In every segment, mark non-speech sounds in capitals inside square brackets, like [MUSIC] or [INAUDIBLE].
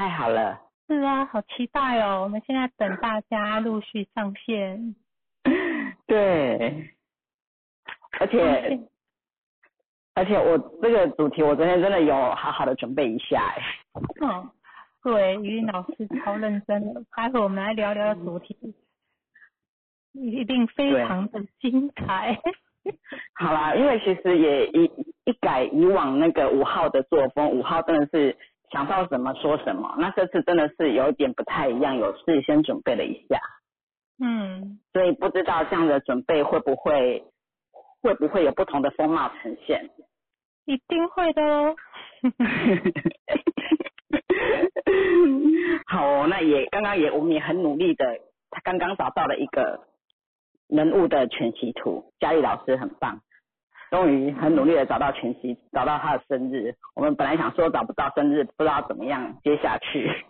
太好了。是啊，好期待哦！我们现在等大家陆续上线。对，而且而且我这个主题我昨天真的有好好的准备一下哎。嗯，对，于老师超认真的，待会我们来聊聊主题，一定非常的精彩。好啦，因为其实也一一改以往那个五号的作风，五号真的是想到什么说什么，那这次真的是有一点不太一样，有事先准备了一下。嗯，所以不知道这样的准备会不会会不会有不同的风貌呈现？一定会的哦。[LAUGHS] 好，那也刚刚也我们也很努力的，他刚刚找到了一个人物的全息图，佳丽老师很棒，终于很努力的找到全息，找到他的生日。我们本来想说找不到生日，不知道怎么样接下去。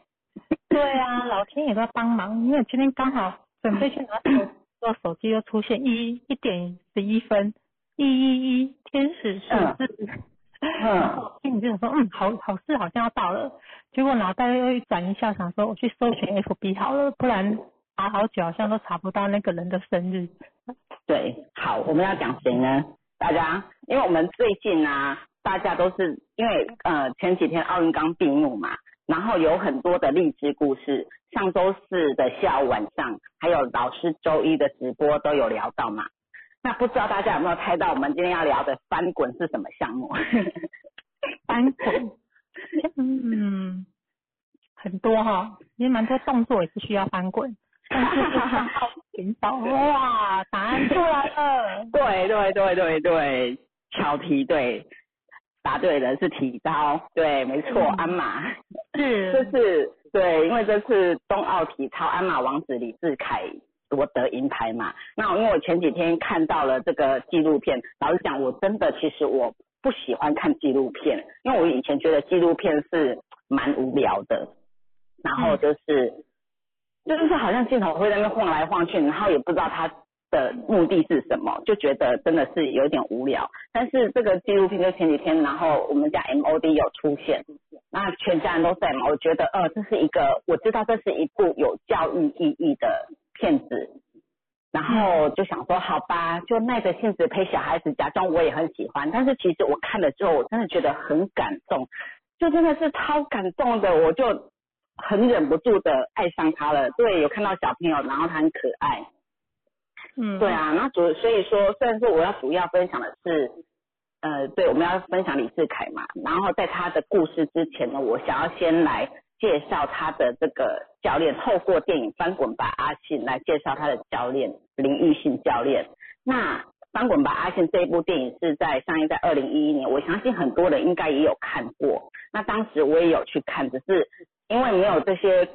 对啊，老天也在帮忙，因为今天刚好。准备去拿手，做手机又出现一一点十一分，一一一天使数字，嗯，[LAUGHS] 心里就想说，嗯，好好事好像要到了，结果脑袋又一转一下，想说我去搜寻 FB 好了，不然查好久好像都查不到那个人的生日。对，好，我们要讲谁呢？大家，因为我们最近呢，大家都是因为呃前几天奥运刚闭幕嘛。然后有很多的励志故事，上周四的下午晚上，还有老师周一的直播都有聊到嘛。那不知道大家有没有猜到我们今天要聊的翻滚是什么项目？[LAUGHS] 翻滚，嗯，很多哈，也蛮多动作也是需要翻滚。但是寻找哇，答案出来了。对对对对对，巧题对。答对了，是体操，对，没错，鞍马，是，[LAUGHS] 这是对，因为这次冬奥体操鞍马王子李志凯夺得银牌嘛。那因为我前几天看到了这个纪录片，老实讲，我真的其实我不喜欢看纪录片，因为我以前觉得纪录片是蛮无聊的，然后就是，就是好像镜头会在那晃来晃去，然后也不知道他。的目的是什么？就觉得真的是有点无聊。但是这个纪录片就前几天，然后我们家 MOD 有出现，那全家人都在嘛。我觉得，呃，这是一个我知道这是一部有教育意义的片子，然后就想说，好吧，就耐着性子陪小孩子，假装我也很喜欢。但是其实我看了之后，我真的觉得很感动，就真的是超感动的，我就很忍不住的爱上他了。对，有看到小朋友，然后他很可爱。嗯，对啊，那主所以说，虽然说我要主要分享的是，呃，对，我们要分享李志凯嘛，然后在他的故事之前呢，我想要先来介绍他的这个教练，透过电影《翻滚吧，阿信》来介绍他的教练林玉信教练。那《翻滚吧，阿信》这一部电影是在上映在二零一一年，我相信很多人应该也有看过。那当时我也有去看，只是因为没有这些，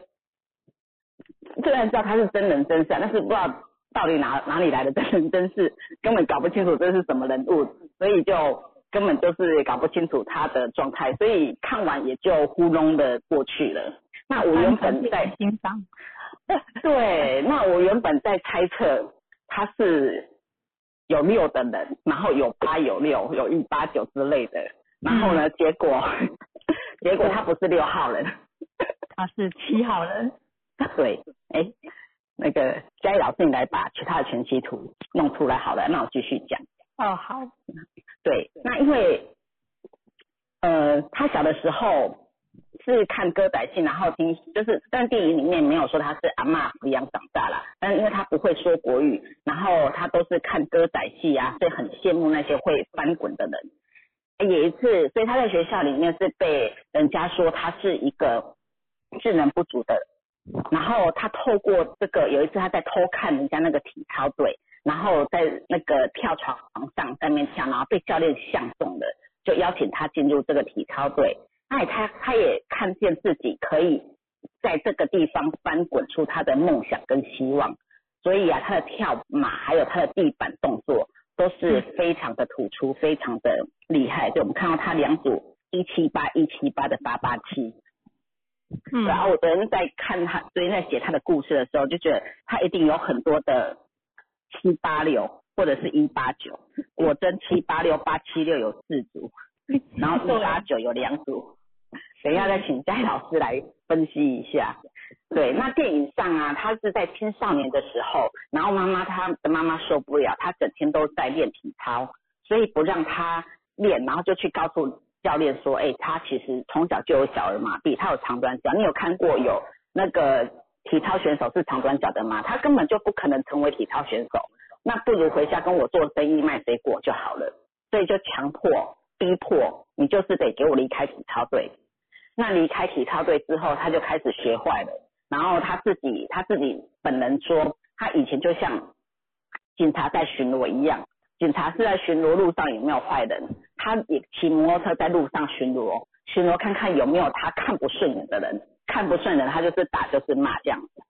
虽然知道他是真人真事，但是不知道。到底哪哪里来的真人真事，根本搞不清楚这是什么人物，所以就根本就是搞不清楚他的状态，所以看完也就糊弄的过去了。那我原本在欣赏，对，那我原本在猜测他是有六的人，然后有八有六，有一八九之类的，然后呢，结果 [LAUGHS] 结果他不是六号人，[LAUGHS] 他是七号人，对，哎。那个嘉义老师，你来把其他的全息图弄出来好了，那我继续讲。哦，好。对，那因为呃，他小的时候是看歌仔戏，然后听就是，但电影里面没有说他是阿妈抚养长大啦，但因为他不会说国语，然后他都是看歌仔戏啊，所以很羡慕那些会翻滚的人。有一次，所以他在学校里面是被人家说他是一个智能不足的。然后他透过这个，有一次他在偷看人家那个体操队，然后在那个跳床上在面跳，然后被教练相中了，就邀请他进入这个体操队。那他他也看见自己可以在这个地方翻滚出他的梦想跟希望，所以啊，他的跳马还有他的地板动作都是非常的突出，非常的厉害。就我们看到他两组一七八一七八的八八七。然后我昨天在看他，昨天在写他的故事的时候，就觉得他一定有很多的七八六或者是一八九。果真七八六八七六有四组，然后一八九有两组。[LAUGHS] 等一下再请嘉义老师来分析一下。对，那电影上啊，他是在青少年的时候，然后妈妈他的妈妈受不了，他整天都在练体操，所以不让他练，然后就去告诉教练说，哎，他其实从小就有小儿麻痹，他有长短脚。你有看过有那个体操选手是长短脚的吗？他根本就不可能成为体操选手。那不如回家跟我做生意卖水果就好了。所以就强迫、逼迫你，就是得给我离开体操队。那离开体操队之后，他就开始学坏了。然后他自己他自己本人说，他以前就像警察在巡逻一样，警察是在巡逻路上有没有坏人，他也骑摩托车在路上巡逻，巡逻看看有没有他看不顺眼的人，看不顺眼他就是打就是骂这样子。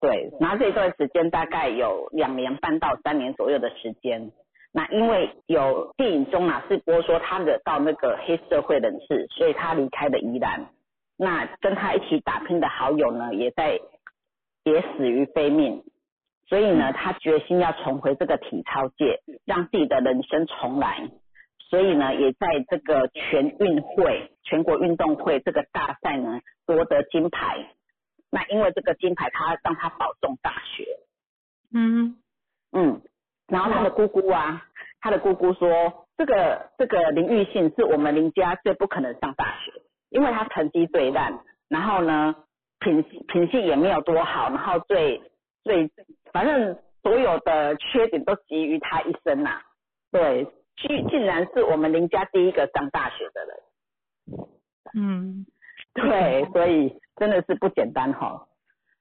对，然后这段时间大概有两年半到三年左右的时间。那因为有电影中啊是播说他惹到那个黑社会人士，所以他离开了宜兰。那跟他一起打拼的好友呢，也在也死于非命。所以呢，他决心要重回这个体操界，让自己的人生重来。所以呢，也在这个全运会、全国运动会这个大赛呢夺得金牌。那因为这个金牌，他让他保送大学。嗯嗯。然后他的姑姑啊，他的姑姑说，这个这个林玉信是我们林家最不可能上大学，因为他成绩最烂，然后呢品品性也没有多好，然后最最反正所有的缺点都集于他一身呐。对，竟竟然是我们林家第一个上大学的人。嗯，对，所以真的是不简单哈。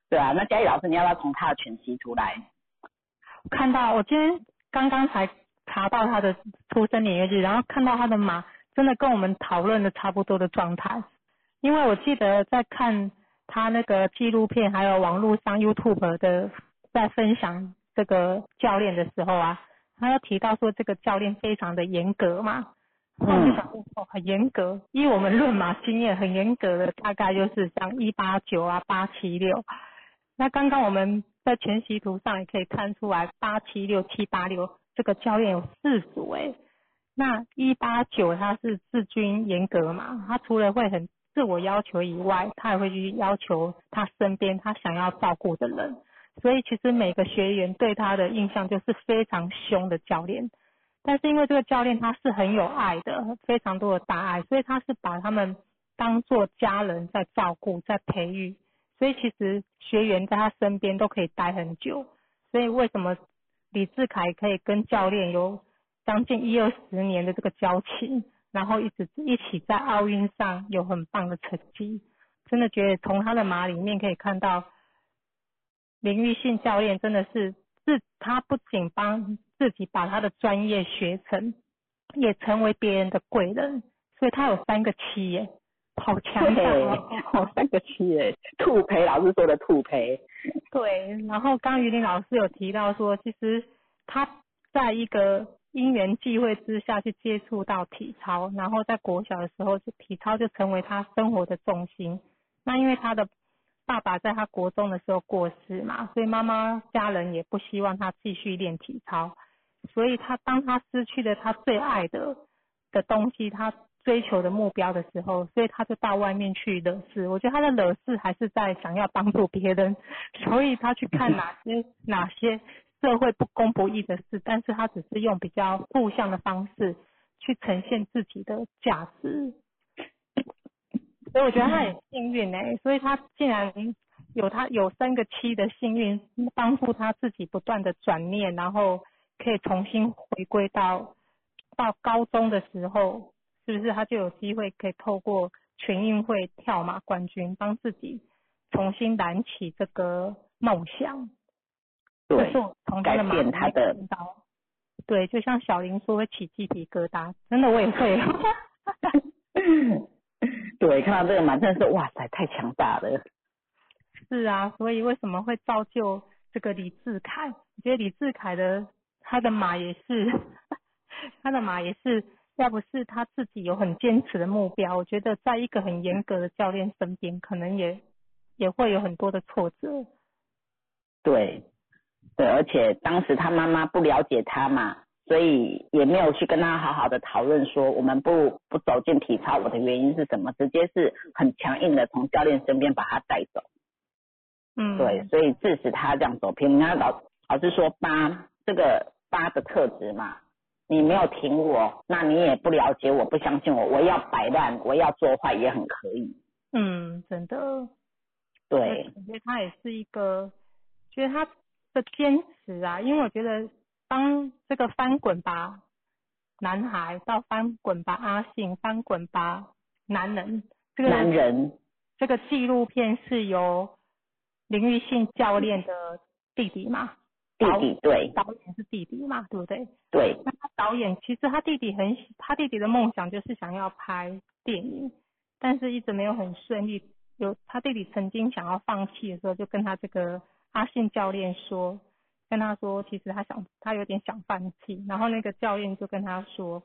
对啊，那嘉义老师，你要不要从他的全息出来？看到我今天刚刚才查到他的出生年月日，然后看到他的马真的跟我们讨论的差不多的状态。因为我记得在看他那个纪录片，还有网络上 YouTube 的在分享这个教练的时候啊，他要提到说这个教练非常的严格嘛，嗯，哦很严格，以我们论马经验很严格的大概就是像一八九啊八七六，那刚刚我们。在全息图上也可以看出来，八七六七八六这个教练有四组诶，那一八九他是自尊严格嘛，他除了会很自我要求以外，他也会去要求他身边他想要照顾的人，所以其实每个学员对他的印象就是非常凶的教练，但是因为这个教练他是很有爱的，非常多的大爱，所以他是把他们当做家人在照顾，在培育。所以其实学员在他身边都可以待很久，所以为什么李志凯可以跟教练有将近一二十年的这个交情，然后一直一起在奥运上有很棒的成绩，真的觉得从他的马里面可以看到林玉信教练真的是自他不仅帮自己把他的专业学成，也成为别人的贵人，所以他有三个七耶。好强大哦！好三个七诶，兔培老师说的兔培。对，然后刚于林老师有提到说，其实他在一个因缘际会之下去接触到体操，然后在国小的时候，就体操就成为他生活的重心。那因为他的爸爸在他国中的时候过世嘛，所以妈妈家人也不希望他继续练体操，所以他当他失去了他最爱的的东西，他。追求的目标的时候，所以他就到外面去惹事。我觉得他的惹事还是在想要帮助别人，[LAUGHS] 所以他去看哪些 [LAUGHS] 哪些社会不公不义的事，但是他只是用比较负向的方式去呈现自己的价值。所以我觉得他很幸运哎，所以他竟然有他有三个七的幸运，帮助他自己不断的转念，然后可以重新回归到到高中的时候。是不是他就有机会可以透过全运会跳马冠军，帮自己重新燃起这个梦想？对，改变他的。对，就像小林说会起鸡皮疙瘩，真的我也会。[LAUGHS] 对，看到这个马真的是哇塞，太强大了。是啊，所以为什么会造就这个李志凯？我觉得李志凯的他的马也是，他的马也是。[LAUGHS] 要不是他自己有很坚持的目标，我觉得在一个很严格的教练身边，可能也也会有很多的挫折。对，对，而且当时他妈妈不了解他嘛，所以也没有去跟他好好的讨论说我们不不走进体操，我的原因是什么？直接是很强硬的从教练身边把他带走。嗯，对，所以致使他这样走偏。你看老老师说八这个八的特质嘛，你没有挺我，那你也不了解我，不相信我，我要摆烂，我要做坏也很可以。嗯，真的。对，我觉得他也是一个，觉得他的坚持啊，因为我觉得当这个翻滚吧男孩到翻滚吧阿信，翻滚吧男人，这个男人这个纪录片是由林玉信教练的弟弟嘛，弟弟对导演是弟弟嘛，对不对？对，那他导演其实他弟弟很，他弟弟的梦想就是想要拍电影，但是一直没有很顺利。有他弟弟曾经想要放弃的时候，就跟他这个阿信教练说，跟他说，其实他想他有点想放弃。然后那个教练就跟他说，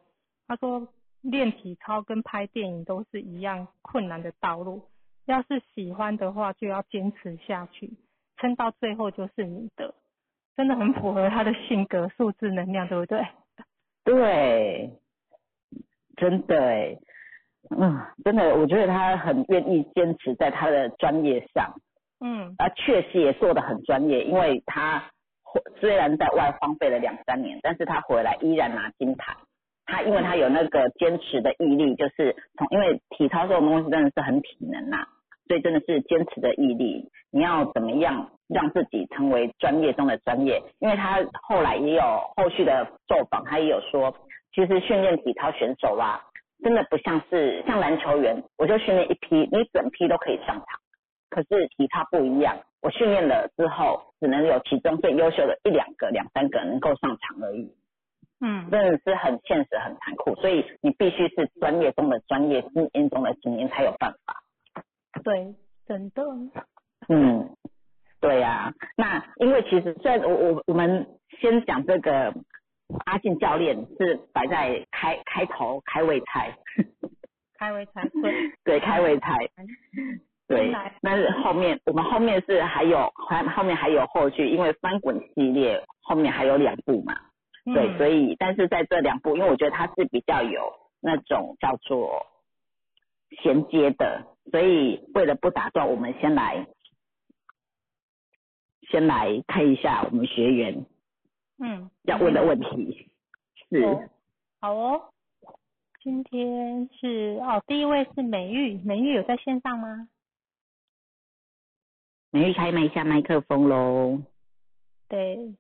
他说练体操跟拍电影都是一样困难的道路，要是喜欢的话就要坚持下去，撑到最后就是你的，真的很符合他的性格、素质、能量，对不对？对，真的哎。嗯，真的，我觉得他很愿意坚持在他的专业上，嗯，啊，确实也做的很专业，因为他虽然在外荒废了两三年，但是他回来依然拿金牌。他因为他有那个坚持的毅力，就是从因为体操这种东西真的是很体能呐，所以真的是坚持的毅力。你要怎么样让自己成为专业中的专业？因为他后来也有后续的受访，他也有说，其实训练体操选手啊。真的不像是像篮球员，我就训练一批，你整批都可以上场。可是体操不一样，我训练了之后，只能有其中最优秀的一两个、两三个能够上场而已。嗯，真的是很现实、很残酷，所以你必须是专业中的专业、精英中的精英才有办法。对，真的。嗯，对呀。那因为其实虽然我我我们先讲这个。阿信教练是摆在开开头开胃菜，开胃菜 [LAUGHS] 对对开胃菜 [LAUGHS] 对，但是后面我们后面是还有还后面还有后续，因为翻滚系列后面还有两部嘛，对，所以但是在这两部，因为我觉得它是比较有那种叫做衔接的，所以为了不打断，我们先来先来看一下我们学员。嗯，要问的问题是，好哦，今天是哦，第一位是美玉，美玉有在线上吗？美玉开麦一下麦克风喽。对，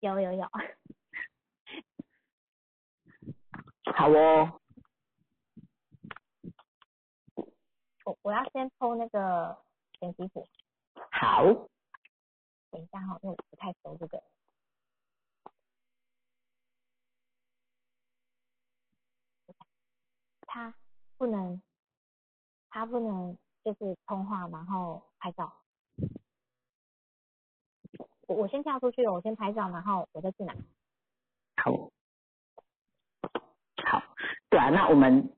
有有有。[LAUGHS] 好哦。我我要先抽那个选题图。好。等一下哈，因为我不太熟这个。他不能，他不能就是通话，然后拍照。我我先跳出去，我先拍照，然后我再进来。好，好，对啊，那我们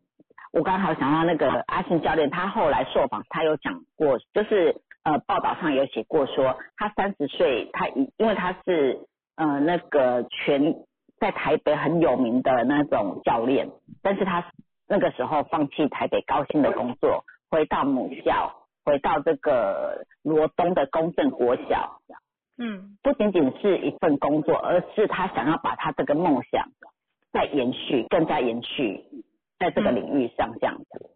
我刚好想到那个阿信教练，他后来受访，他有讲过，就是。呃，报道上有写过说，他三十岁，他因因为他是呃那个全在台北很有名的那种教练，但是他那个时候放弃台北高薪的工作，回到母校，回到这个罗东的公正国小，嗯，不仅仅是一份工作，而是他想要把他这个梦想再延续，更加延续在这个领域上这样子。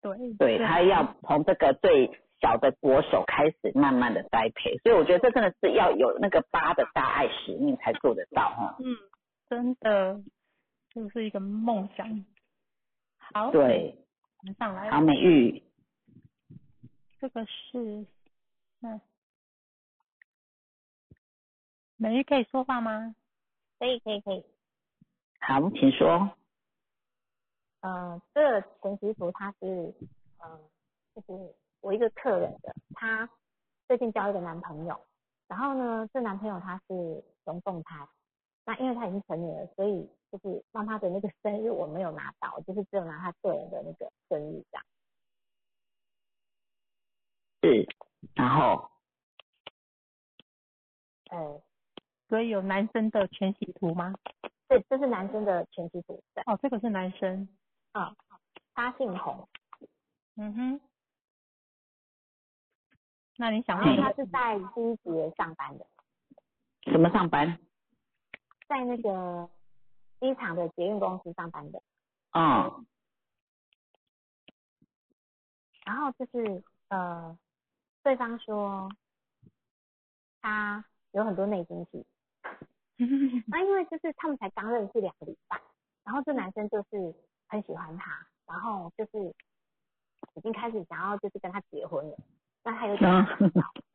对，对他要从这个最。小的国手开始慢慢的栽培，所以我觉得这真的是要有那个八的大爱使命才做得到哈。嗯，真的就是一个梦想。好，对，上来。好，美玉。这个是，那美玉可以说话吗？可以，可以，可以。好，请说。嗯，这个全习图它是，嗯，就是。我一个客人的，她最近交一个男朋友，然后呢，这男朋友他是龙凤胎，那因为他已经成年了，所以就是让他的那个生日我没有拿到，就是只有拿他个人的那个生日这样。是，然后，呃，所以有男生的全息图吗？对，这是男生的全息图。哦，这个是男生。嗯，他姓洪。嗯哼。那你想问他是在机捷上班的？什么上班？在那个机场的捷运公司上班的。哦。然后就是呃，对方说他有很多内心戏。[LAUGHS] 那因为就是他们才刚认识两个礼拜，然后这男生就是很喜欢他，然后就是已经开始想要就是跟他结婚了。那他有点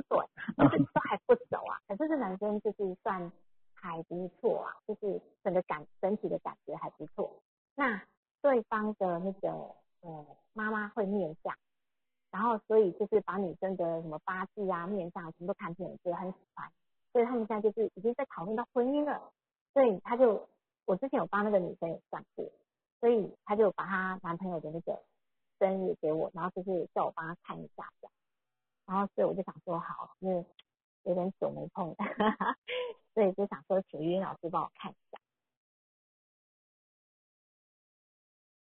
对，[LAUGHS] 就是都还不熟啊。可是这男生就是算还不错啊，就是整个感整体的感觉还不错。那对方的那个呃妈妈会面相，然后所以就是把女生的什么八字啊、面相全部都看遍，觉得很喜欢。所以他们现在就是已经在讨论到婚姻了。所以他就我之前有帮那个女生有算过，所以他就把她男朋友的那个生日给我，然后就是叫我帮他看一下这样。然后所以我就想说好，因为有点久没碰，[LAUGHS] 所以就想说请语音老师帮我看一下。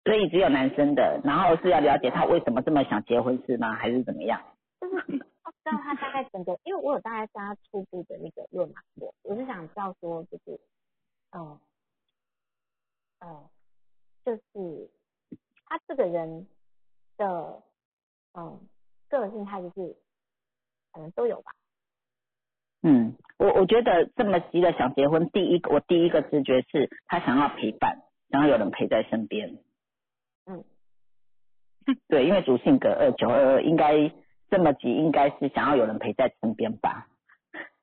所以只有男生的，然后是要了解他为什么这么想结婚是吗？还是怎么样？就是知道他大概整个，因为我有大概加初步的那个论嘛，我我是想知道说就是，嗯，嗯，就是他这个人的，嗯，个性他就是。可能都有吧。嗯，我我觉得这么急的想结婚，第一个我第一个直觉是他想要陪伴，想要有人陪在身边。嗯，[LAUGHS] 对，因为主性格二九二二应该这么急，应该是想要有人陪在身边吧。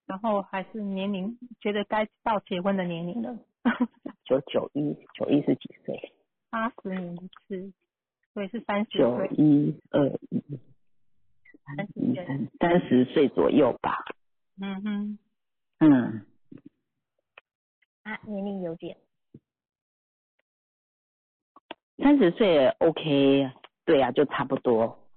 然后还是年龄，觉得该到结婚的年龄了。[LAUGHS] 九九一九一是几岁？八十年一次，所以是三十九一二一。三十三十岁左右吧。嗯哼。嗯。啊，年龄有点。三十岁 OK，对呀，就差不多。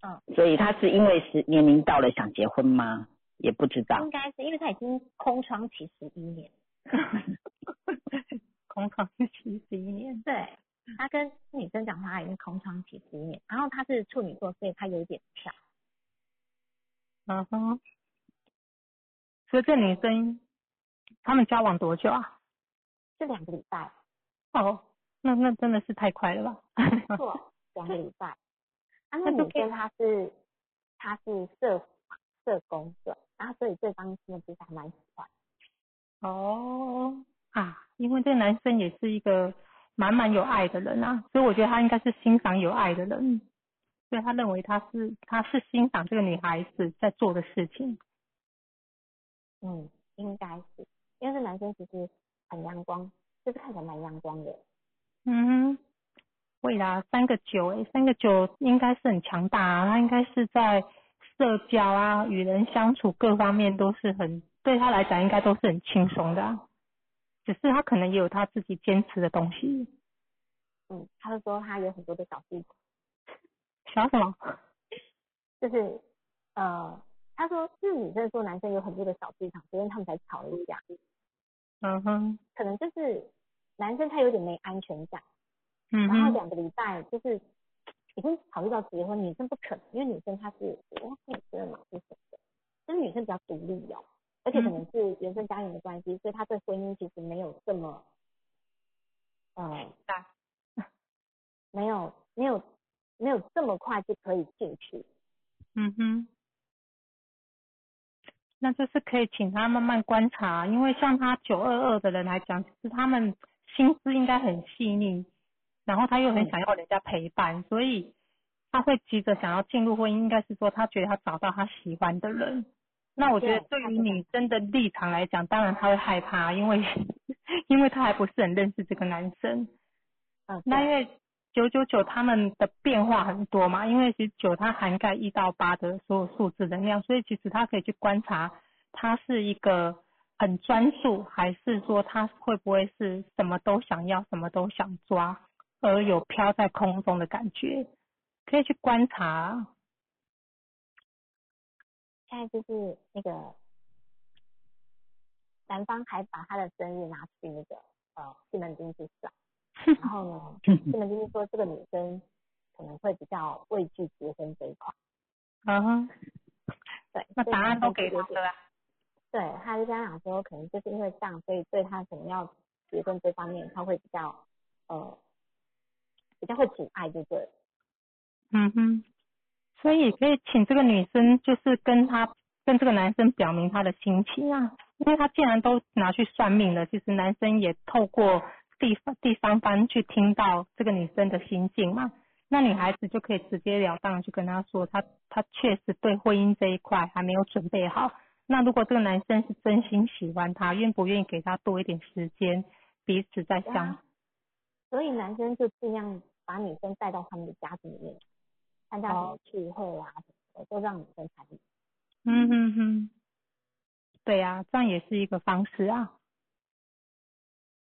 嗯。所以他是因为是年龄到了想结婚吗？也不知道。应该是因为他已经空窗期十一年。[LAUGHS] 空窗期十一年。[LAUGHS] 对。他跟女生讲他已经空窗期十一年，然后他是处女座，所以他有点跳。嗯哼，所以这女生他们交往多久啊？这两个礼拜。哦，那那真的是太快了吧？错，[LAUGHS] 两个礼拜。啊，那女生她是她是社社工的，然后所以对方其实还蛮喜欢。哦啊，因为这个男生也是一个满满有爱的人啊，所以我觉得他应该是欣赏有爱的人。所以他认为他是他是欣赏这个女孩子在做的事情，嗯，应该是，因为这男生其实很阳光，就是看起来蛮阳光的。嗯，会啦，三个九诶，三个九应该是很强大啊，他应该是在社交啊、与人相处各方面都是很对他来讲应该都是很轻松的，只是他可能也有他自己坚持的东西。嗯，他就说他有很多的小技巧。小什么？[LAUGHS] 就是呃，他说是女生说男生有很多的小剧场，所以他们才吵了一架。嗯哼。可能就是男生他有点没安全感。嗯然后两个礼拜就是已经考虑到结婚，女生不可能，因为女生她是我女生嘛，是什么的？就是女生比较独立哦，而且可能是原生家庭的关系，所以他对婚姻其实没有这么呃，没有没有。没有这么快就可以进去，嗯哼，那就是可以请他慢慢观察，因为像他九二二的人来讲，其实他们心思应该很细腻，然后他又很想要人家陪伴，所以他会急着想要进入婚姻，应该是说他觉得他找到他喜欢的人。那我觉得对于女生的立场来讲，当然他会害怕，因为因为他还不是很认识这个男生，嗯，那因为。九九九他们的变化很多嘛，因为其实九它涵盖一到八的所有数字能量，所以其实他可以去观察，他是一个很专注，还是说他会不会是什么都想要，什么都想抓，而有飘在空中的感觉，可以去观察。现在就是那个男方还把他的生日拿去那个呃西门町去算，然后呢，[LAUGHS] 西门町说这个女生可能会比较畏惧结婚这一块。嗯哼，对，那答案都给他他了啊。对，他就跟他讲说，可能就是因为这样，所以对他可能要结婚这方面，他会比较呃比较会阻碍，就对。嗯哼，所以可以请这个女生，就是跟他跟这个男生表明他的心情啊，因为他既然都拿去算命了，其实男生也透过第第三方去听到这个女生的心境嘛，那女孩子就可以直截了当地去跟他说，他他确实对婚姻这一块还没有准备好。那如果这个男生是真心喜欢她，愿不愿意给她多一点时间，彼此再相？所以男生就尽量把女生带到他们的家庭里面，参加什么聚会啊什么的，都让女生参与。嗯哼哼，对呀、这样也是一个方式啊。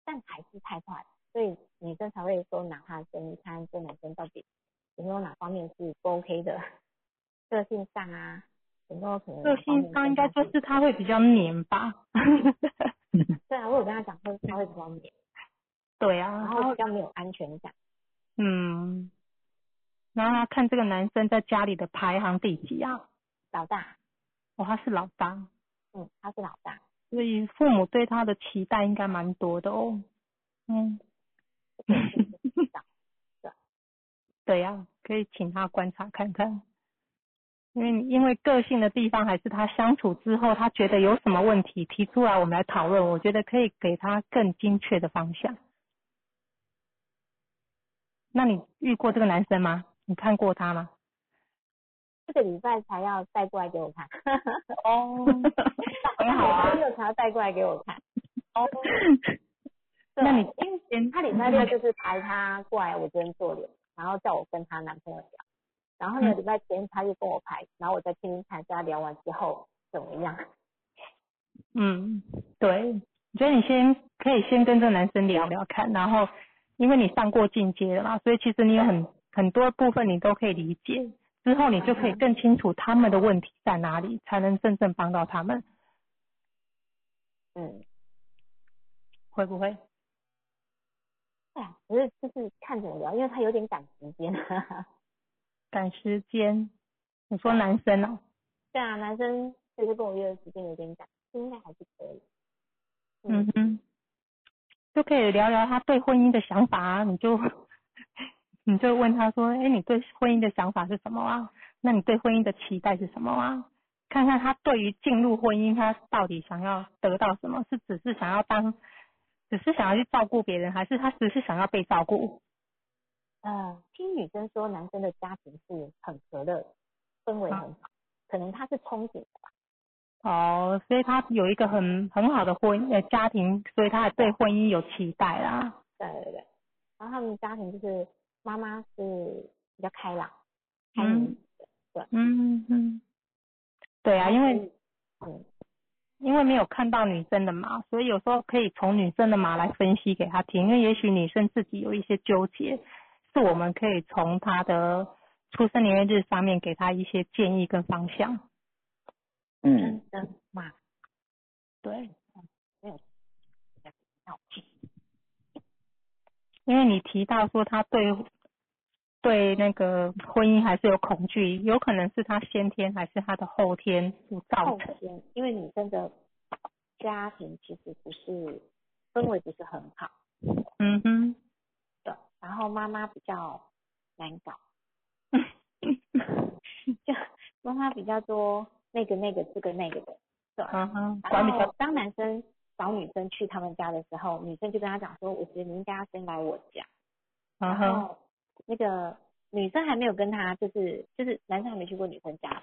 但还是太快了，所以女生才会说拿他的生日看这男生到底有没有哪方面是不 OK 的，个性上啊，有没有可能个性上应该就是他会比较黏吧。对啊，我有跟他讲说他会比较黏，对啊，然后比较没有安全感。嗯，然后他看这个男生在家里的排行第几啊？老大，哦，他是老大，嗯，他是老大，所以父母对他的期待应该蛮多的哦。嗯，[LAUGHS] 对呀、可以请他观察看看。因为因为个性的地方，还是他相处之后，他觉得有什么问题提出来，我们来讨论。我觉得可以给他更精确的方向。那你遇过这个男生吗？你看过他吗？这个礼拜才要带过来给我看。哦，很好啊礼拜。六才要带过来给我看。哦，[LAUGHS] 那你因为他礼拜六就是排他过来我这边做脸，然后叫我跟她男朋友聊。然后呢，嗯礼拜天他就跟我排，然后我再听听看，跟他聊完之后怎么样。[LAUGHS] 嗯，对，我觉得你先可以先跟这个男生聊聊看，然后因为你上过进阶了嘛，所以其实你有很很多部分你都可以理解，之后你就可以更清楚他们的问题在哪里，才能真正帮到他们，嗯，会不会？哎呀，可是就是看怎么聊，因为他有点赶时间。赶时间，你说男生哦，对啊，男生就是跟我约的时间有点赶，应该还是可以。嗯哼，就可以聊聊他对婚姻的想法啊，你就你就问他说，哎，你对婚姻的想法是什么啊？那你对婚姻的期待是什么啊？看看他对于进入婚姻，他到底想要得到什么？是只是想要当，只是想要去照顾别人，还是他只是想要被照顾？嗯，听女生说男生的家庭是很和乐，氛围很好，可能他是憧憬的吧。哦，所以他有一个很很好的婚呃家庭，所以他也对婚姻有期待啦。对对对。然后他们家庭就是妈妈是比较开朗、开明的，嗯嗯，对啊，因为嗯，因为没有看到女生的码，所以有时候可以从女生的码来分析给她听，因为也许女生自己有一些纠结，是我们可以从她的出生年月日上面给她一些建议跟方向。嗯，真的嘛，对，没有比较好因为你提到说他对对那个婚姻还是有恐惧，有可能是他先天还是他的后天所造后成。天，因为女生的家庭其实不是氛围不是很好嗯哼，对，然后妈妈比较难搞，[LAUGHS] 就妈妈比较多那个那个这个那个的，对。嗯哼，然管比较后当男生找女生去他们家的时候，女生就跟他讲说，我觉得你应该要先来我家。然后那个女生还没有跟他，就是就是男生还没去过女生家，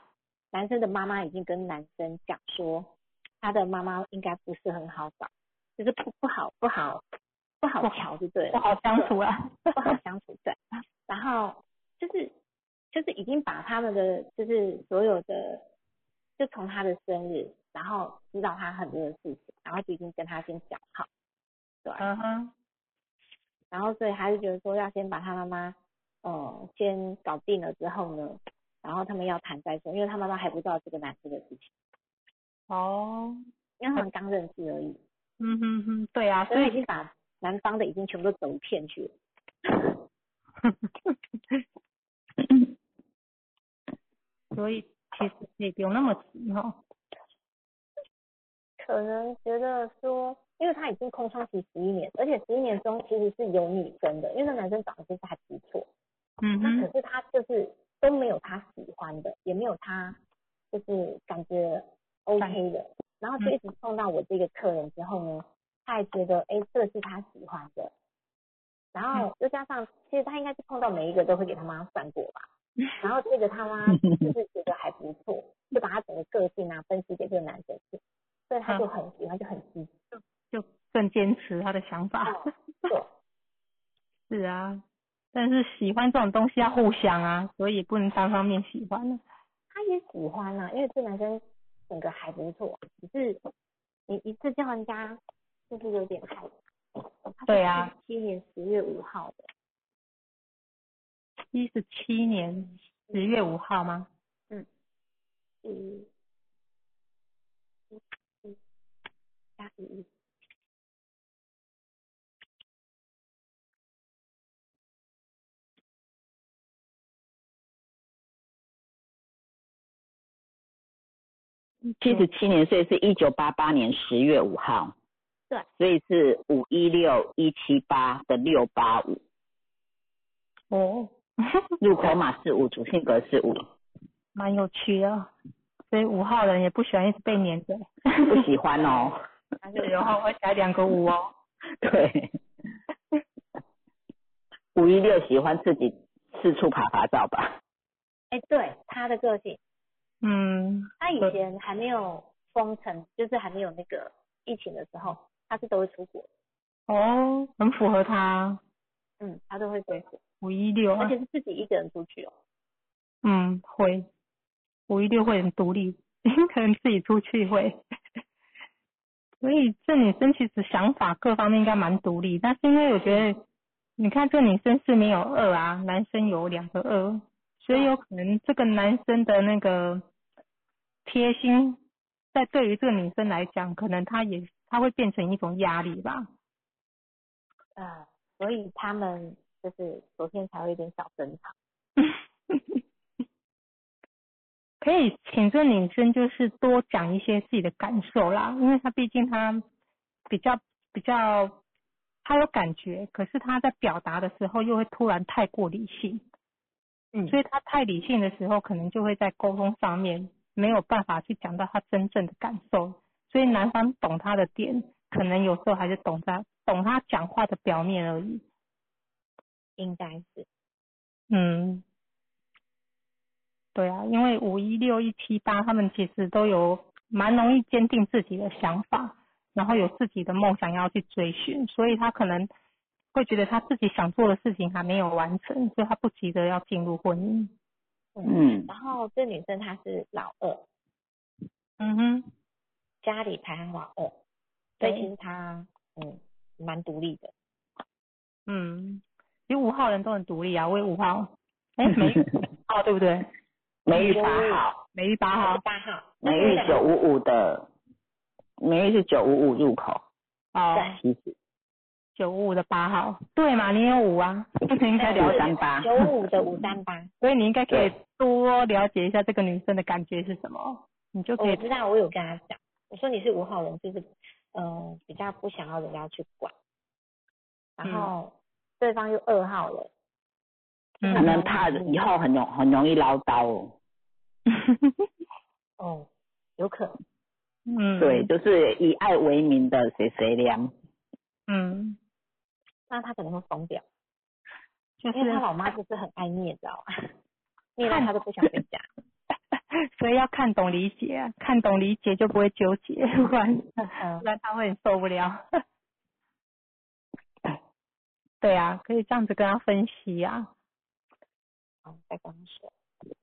男生的妈妈已经跟男生讲说，他的妈妈应该不是很好找，就是不不好不好不好不好调就对了，不好相处啊。不好相处对。[LAUGHS] 然后就是就是已经把他们的就是所有的，就从他的生日，然后知道他很多的事情，然后就已经跟他先讲好，对。嗯哼，然后所以他就觉得说要先把他妈妈，呃，先搞定了之后呢，然后他们要谈再说，因为他妈妈还不知道这个男生的事情，哦，因为他们刚认识而已。嗯哼哼，对啊，所以已经把男方的已经全部都走一片去了。[LAUGHS] 所以其实也不用那么急哈。可能觉得说，因为他已经空窗期十一年，而且十一年中其实是有女生的，因为那男生长得其实还不错，嗯哼，那可是他就是都没有他喜欢的，也没有他就是感觉 OK 的，然后就一直碰到我这个客人之后呢，他还觉得哎这是他喜欢的，然后又加上其实他应该是碰到每一个都会给他妈算过吧，[LAUGHS] 然后这个他妈就是觉得还不错，就把他整个个性啊分析给这个男生听，所以他就很喜欢，就很积极。就更坚持他的想法。哦 [LAUGHS] 对，是啊，但是喜欢这种东西要互相啊，所以不能单方面喜欢了。他也喜欢啊，因为这男生整个还不错，只是你一次叫人家就是有点太。对啊，七年十月五号的，一十七年十月五号吗？嗯，嗯，嗯，七十七年，所以是一九八八年十月五号。对，所以是五一六一七八的六八五，哦，[LAUGHS] 入口码是五，主性格是五，蛮有趣的。所以五号人也不喜欢一直被黏着，不喜欢哦。他就然后会加两个五哦。[LAUGHS] 对，五一六喜欢自己四处爬爬照吧。哎，对他的个性，嗯，他以前还没有封城，就是还没有那个疫情的时候，他是都会出国，哦，很符合他嗯，他都会出国，五一六啊而，且是自己一个人出去哦。嗯，会五一六会很独立，[LAUGHS] 可能自己出去会。[LAUGHS] 所以这女生其实想法各方面应该蛮独立，但是因为我觉得，你看这女生是没有二啊，男生有两个二，所以有可能这个男生的那个贴心，在对于这个女生来讲，可能他也他会变成一种压力吧。啊，所以他们就是昨天才会有点小争吵。可以请这女生就是多讲一些自己的感受啦，因为她毕竟她比较比较，她有感觉，可是她在表达的时候又会突然太过理性，嗯。所以她太理性的时候，可能就会在沟通上面没有办法去讲到她真正的感受，所以男方懂她的点，可能有时候还是懂她懂她讲话的表面而已。应该是，嗯，对啊，因为五一六一七八他们其实都有蛮容易坚定自己的想法，然后有自己的梦想要去追寻，所以他可能会觉得他自己想做的事情还没有完成，所以他不急着要进入婚姻。嗯，然后这女生她是老二，嗯哼，家里排行老二，所以其实她嗯蛮独立的。嗯，其实五号人都很独立啊，我也五号，哎，美玉号对不对？美玉八号，梅玉八号八号，美玉九五五的，梅玉是九五五入口，哦，其实。九五五的八号，对嘛？你有五啊，你 [LAUGHS] 应该了解。五三八，九五的五三八，[LAUGHS] 所以你应该可以多了解一下这个女生的感觉是什么，你就可以我知道，我有跟她讲，我说你是五号人，就是嗯、呃比较不想要人家去管，然后对方又二号了，嗯。可能怕以后很容很容易唠叨哦。[LAUGHS] 哦，有可能，嗯，对，，就是以爱为名的谁谁凉。嗯，那他可能会疯掉，就是因为他老妈就是很爱念，知道吗？念到他都不想回家。[LAUGHS] 所以要看懂理解啊，看懂理解就不会纠结，不然 [LAUGHS] 不然他会很受不了。对啊，可以这样子跟他分析啊，好，再跟他说。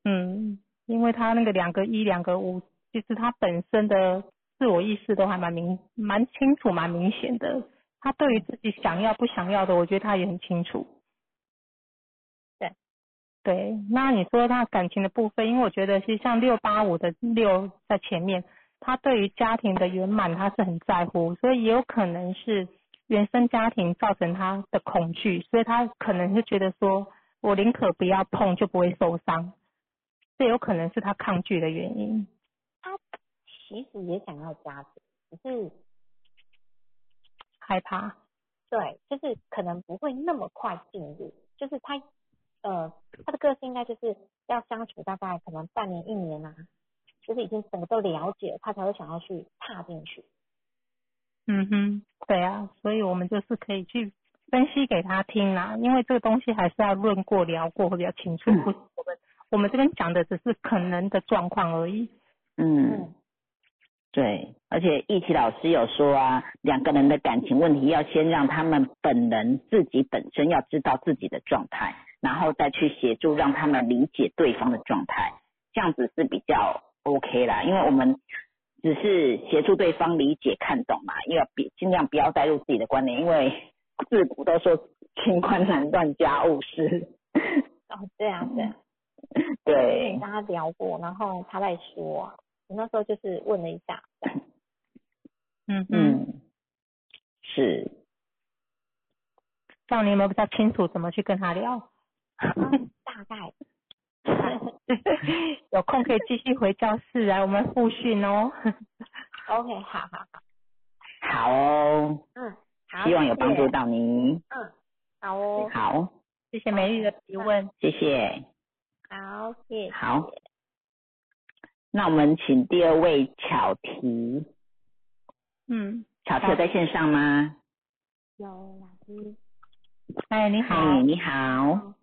嗯，因为他那个两个一两个五，其实他本身的自我意识都还蛮明蛮清楚蛮明显的，他对于自己想要不想要的，我觉得他也很清楚。对，对，那你说他感情的部分，因为我觉得其实像六八五的六在前面，他对于家庭的圆满他是很在乎，所以也有可能是原生家庭造成他的恐惧，所以他可能是觉得说我宁可不要碰就不会受伤，这有可能是他抗拒的原因。他其实也想要家庭，只是害怕。对，就是可能不会那么快进入，就是他呃他的个性应该就是要相处大概可能半年一年啊，就是已经整个都了解，他才会想要去踏进去。嗯哼，对啊，所以我们就是可以去分析给他听啦，因为这个东西还是要论过聊过会比较清楚。不是我们我们这边讲的只是可能的状况而已。嗯，对，而且易奇老师有说啊，两个人的感情问题要先让他们本人自己本身要知道自己的状态，然后再去协助让他们理解对方的状态，这样子是比较 OK 啦。因为我们只是协助对方理解看懂嘛，因为别尽量不要带入自己的观点，因为自古都说清官难断家务事。哦，对啊，对啊，[LAUGHS] 对，跟他聊过，然后他在说啊，我那时候就是问了一下，[LAUGHS] 嗯嗯，嗯，是，这样你有没有比较清楚怎么去跟他聊？大概 [LAUGHS] 有空可以继续回教室来我们复训哦。OK，好好好，好哦，嗯，好，希望有帮助，到你。嗯，好哦，好，谢谢美丽的提问。谢谢。好，谢谢，好，那我们请第二位巧提，嗯，巧提有在线上吗？有老师，嗨，你好。嗨，你好。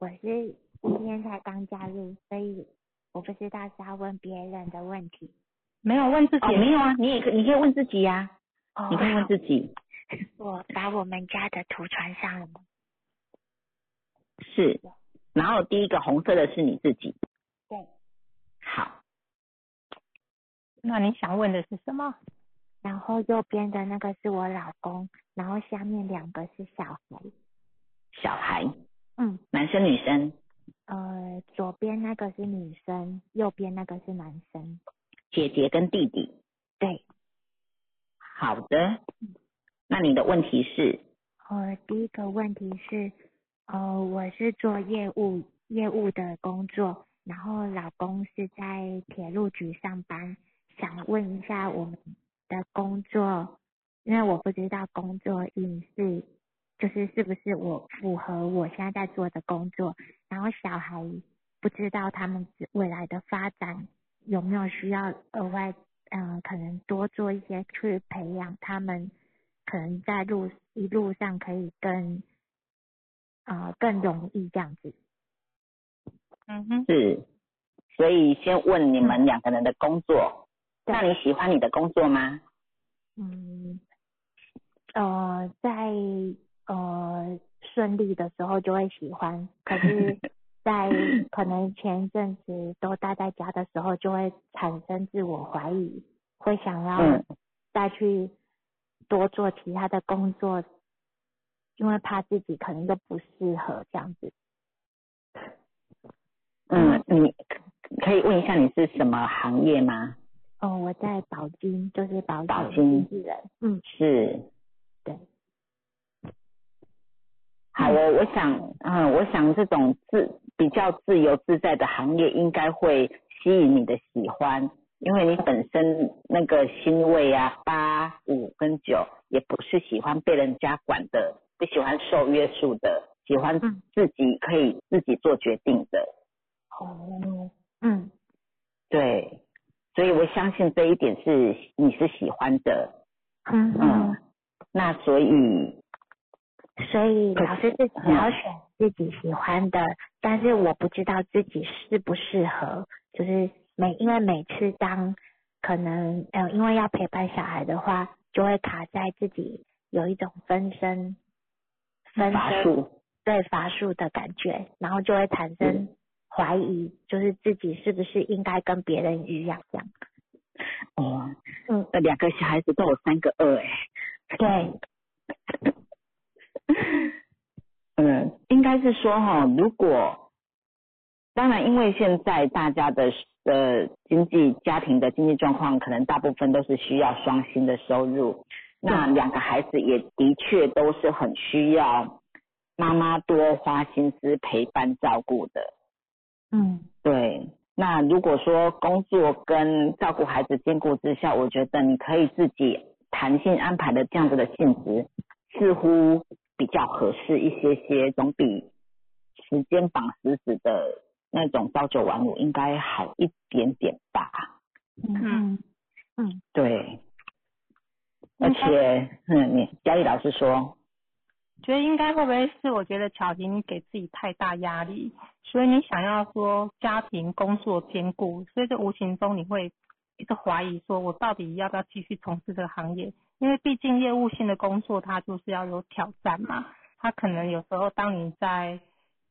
我是今天才刚加入，所以我不知道是要问别人的问题。没有问自己哦，没有啊，你也可你可以问自己呀、哦你可以问自己。我把我们家的图传上了吗？是，然后第一个红色的是你自己。对。好，那你想问的是什么？然后右边的那个是我老公，然后下面两个是小孩。小孩，嗯，男生女生，呃，左边那个是女生，右边那个是男生。姐姐跟弟弟。对，好的，那你的问题是？呃，第一个问题是，呃，我是做业务业务的工作，然后老公是在铁路局上班，想问一下我们的工作，因为我不知道工作运势，就是是不是我符合我现在在做的工作，然后小孩不知道他们未来的发展有没有需要额外，嗯、可能多做一些去培养他们。可能在路一路上可以跟呃更容易这样子。嗯哼，是，所以先问你们两个人的工作。对那你喜欢你的工作吗？嗯，呃，在呃顺利的时候就会喜欢，[LAUGHS] 可是，在可能前一阵子都待在家的时候，就会产生自我怀疑，会想要嗯再去多做其他的工作，因为怕自己可能又不适合这样子。嗯，你可以问一下你是什么行业吗？哦，我在保金，就是保险保金经纪人。嗯，是，对。好我，我想，嗯，我想这种自比较自由自在的行业应该会吸引你的喜欢，因为你本身那个星位啊，八、五跟九也不是喜欢被人家管的，不喜欢受约束的，喜欢嗯。自己可以自己做决定的。哦，嗯，对，所以我相信这一点是你是喜欢的，嗯嗯，那所以所以可老师是嗯想要选自己喜欢的，但是我不知道自己适不适合，就是每因为每次当可能呃因为要陪伴小孩的话，就会卡在自己有一种分身分身对法术的感觉，然后就会产生怀疑，就是自己是不是应该跟别人一样这样。哦，嗯，那两个小孩子都有三个二哎。对，[LAUGHS] 嗯，应该是说哈，如果当然，因为现在大家的呃经济家庭的经济状况，可能大部分都是需要双薪的收入。那两个孩子也的确都是很需要妈妈多花心思陪伴照顾的。嗯，对。那如果说工作跟照顾孩子兼顾之下，我觉得你可以自己弹性安排的这样子的性质，似乎比较合适一些些，总比时间绑死死的那种朝九晚五应该好一点点吧。嗯嗯，对。而且，嗯，你嘉义老师说，觉得应该会不会是？我觉得巧婷你给自己太大压力，所以你想要说家庭工作兼顾，所以这无形中你会一直怀疑说，我到底要不要继续从事这个行业？因为毕竟业务性的工作，它就是要有挑战嘛。它可能有时候当你在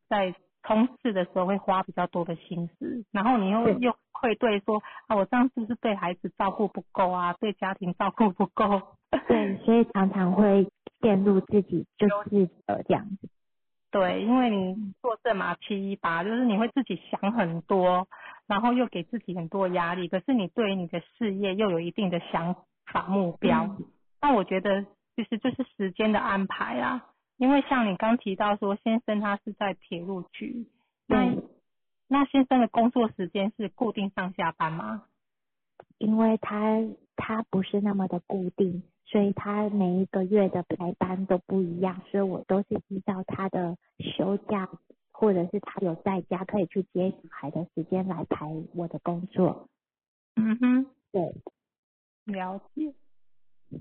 在冲刺的时候，会花比较多的心思，然后你又又愧对说啊，我这样是不是对孩子照顾不够啊？对家庭照顾不够？对，[LAUGHS] 所以常常会陷入自己就是呃这样子。对，因为你做正嘛七一八，就是你会自己想很多，然后又给自己很多压力。可是你对你的事业又有一定的想法目标。那我觉得其实就是时间的安排啊。因为像你刚提到说，先生他是在铁路局，那那先生的工作时间是固定上下班吗？因为他他不是那么的固定。所以他每一个月的排班都不一样，所以我都是依照他的休假或者是他有在家可以去接小孩的时间来排我的工作。嗯哼，对，了解。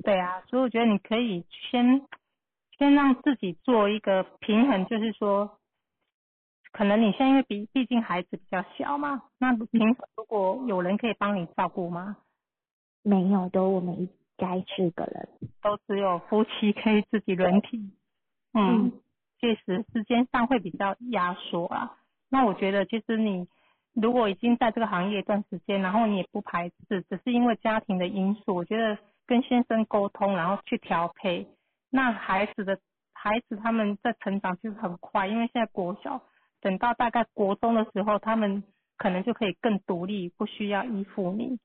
对啊，所以我觉得你可以先先让自己做一个平衡，就是说，可能你现在因为毕毕竟孩子比较小嘛，那平时如果有人可以帮你照顾吗？没有，都我们一。该四个人，都只有夫妻可以自己轮替，嗯，确实时间上会比较压缩啊。那我觉得其实你如果已经在这个行业一段时间，然后你也不排斥，只是因为家庭的因素，我觉得跟先生沟通，然后去调配。那孩子的孩子他们在成长其实很快，因为现在国小，等到大概国中的时候，他们可能就可以更独立，不需要依附你。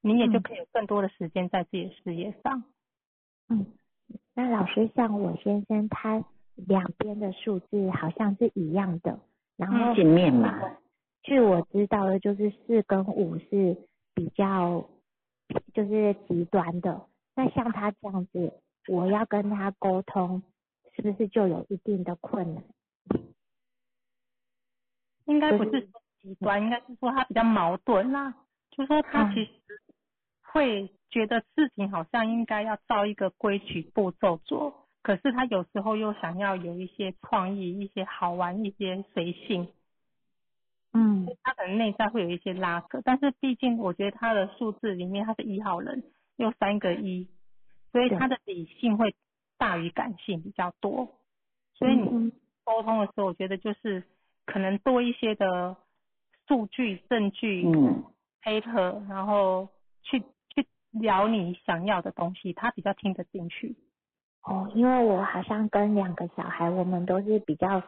你也就可以有更多的时间在自己的事业上。嗯，那老师像我先生，他两边的数字好像是一样的，然后见面嘛。据我知道的，就是四跟五是比较就是极端的。那像他这样子，我要跟他沟通，是不是就有一定的困难？应该不是极端，应该是说他比较矛盾啦。就说他其实。会觉得事情好像应该要照一个规矩步骤做，可是他有时候又想要有一些创意、一些好玩、一些随性，嗯，他可能内在会有一些拉扯。但是毕竟我觉得他的数字里面他是一号人，又三个一，所以他的理性会大于感性比较多。所以你沟通的时候，我觉得就是可能多一些的数据、证据配合，然后去去。聊你想要的东西，他比较听得进去。哦，因为我好像跟两个小孩，我们都是比较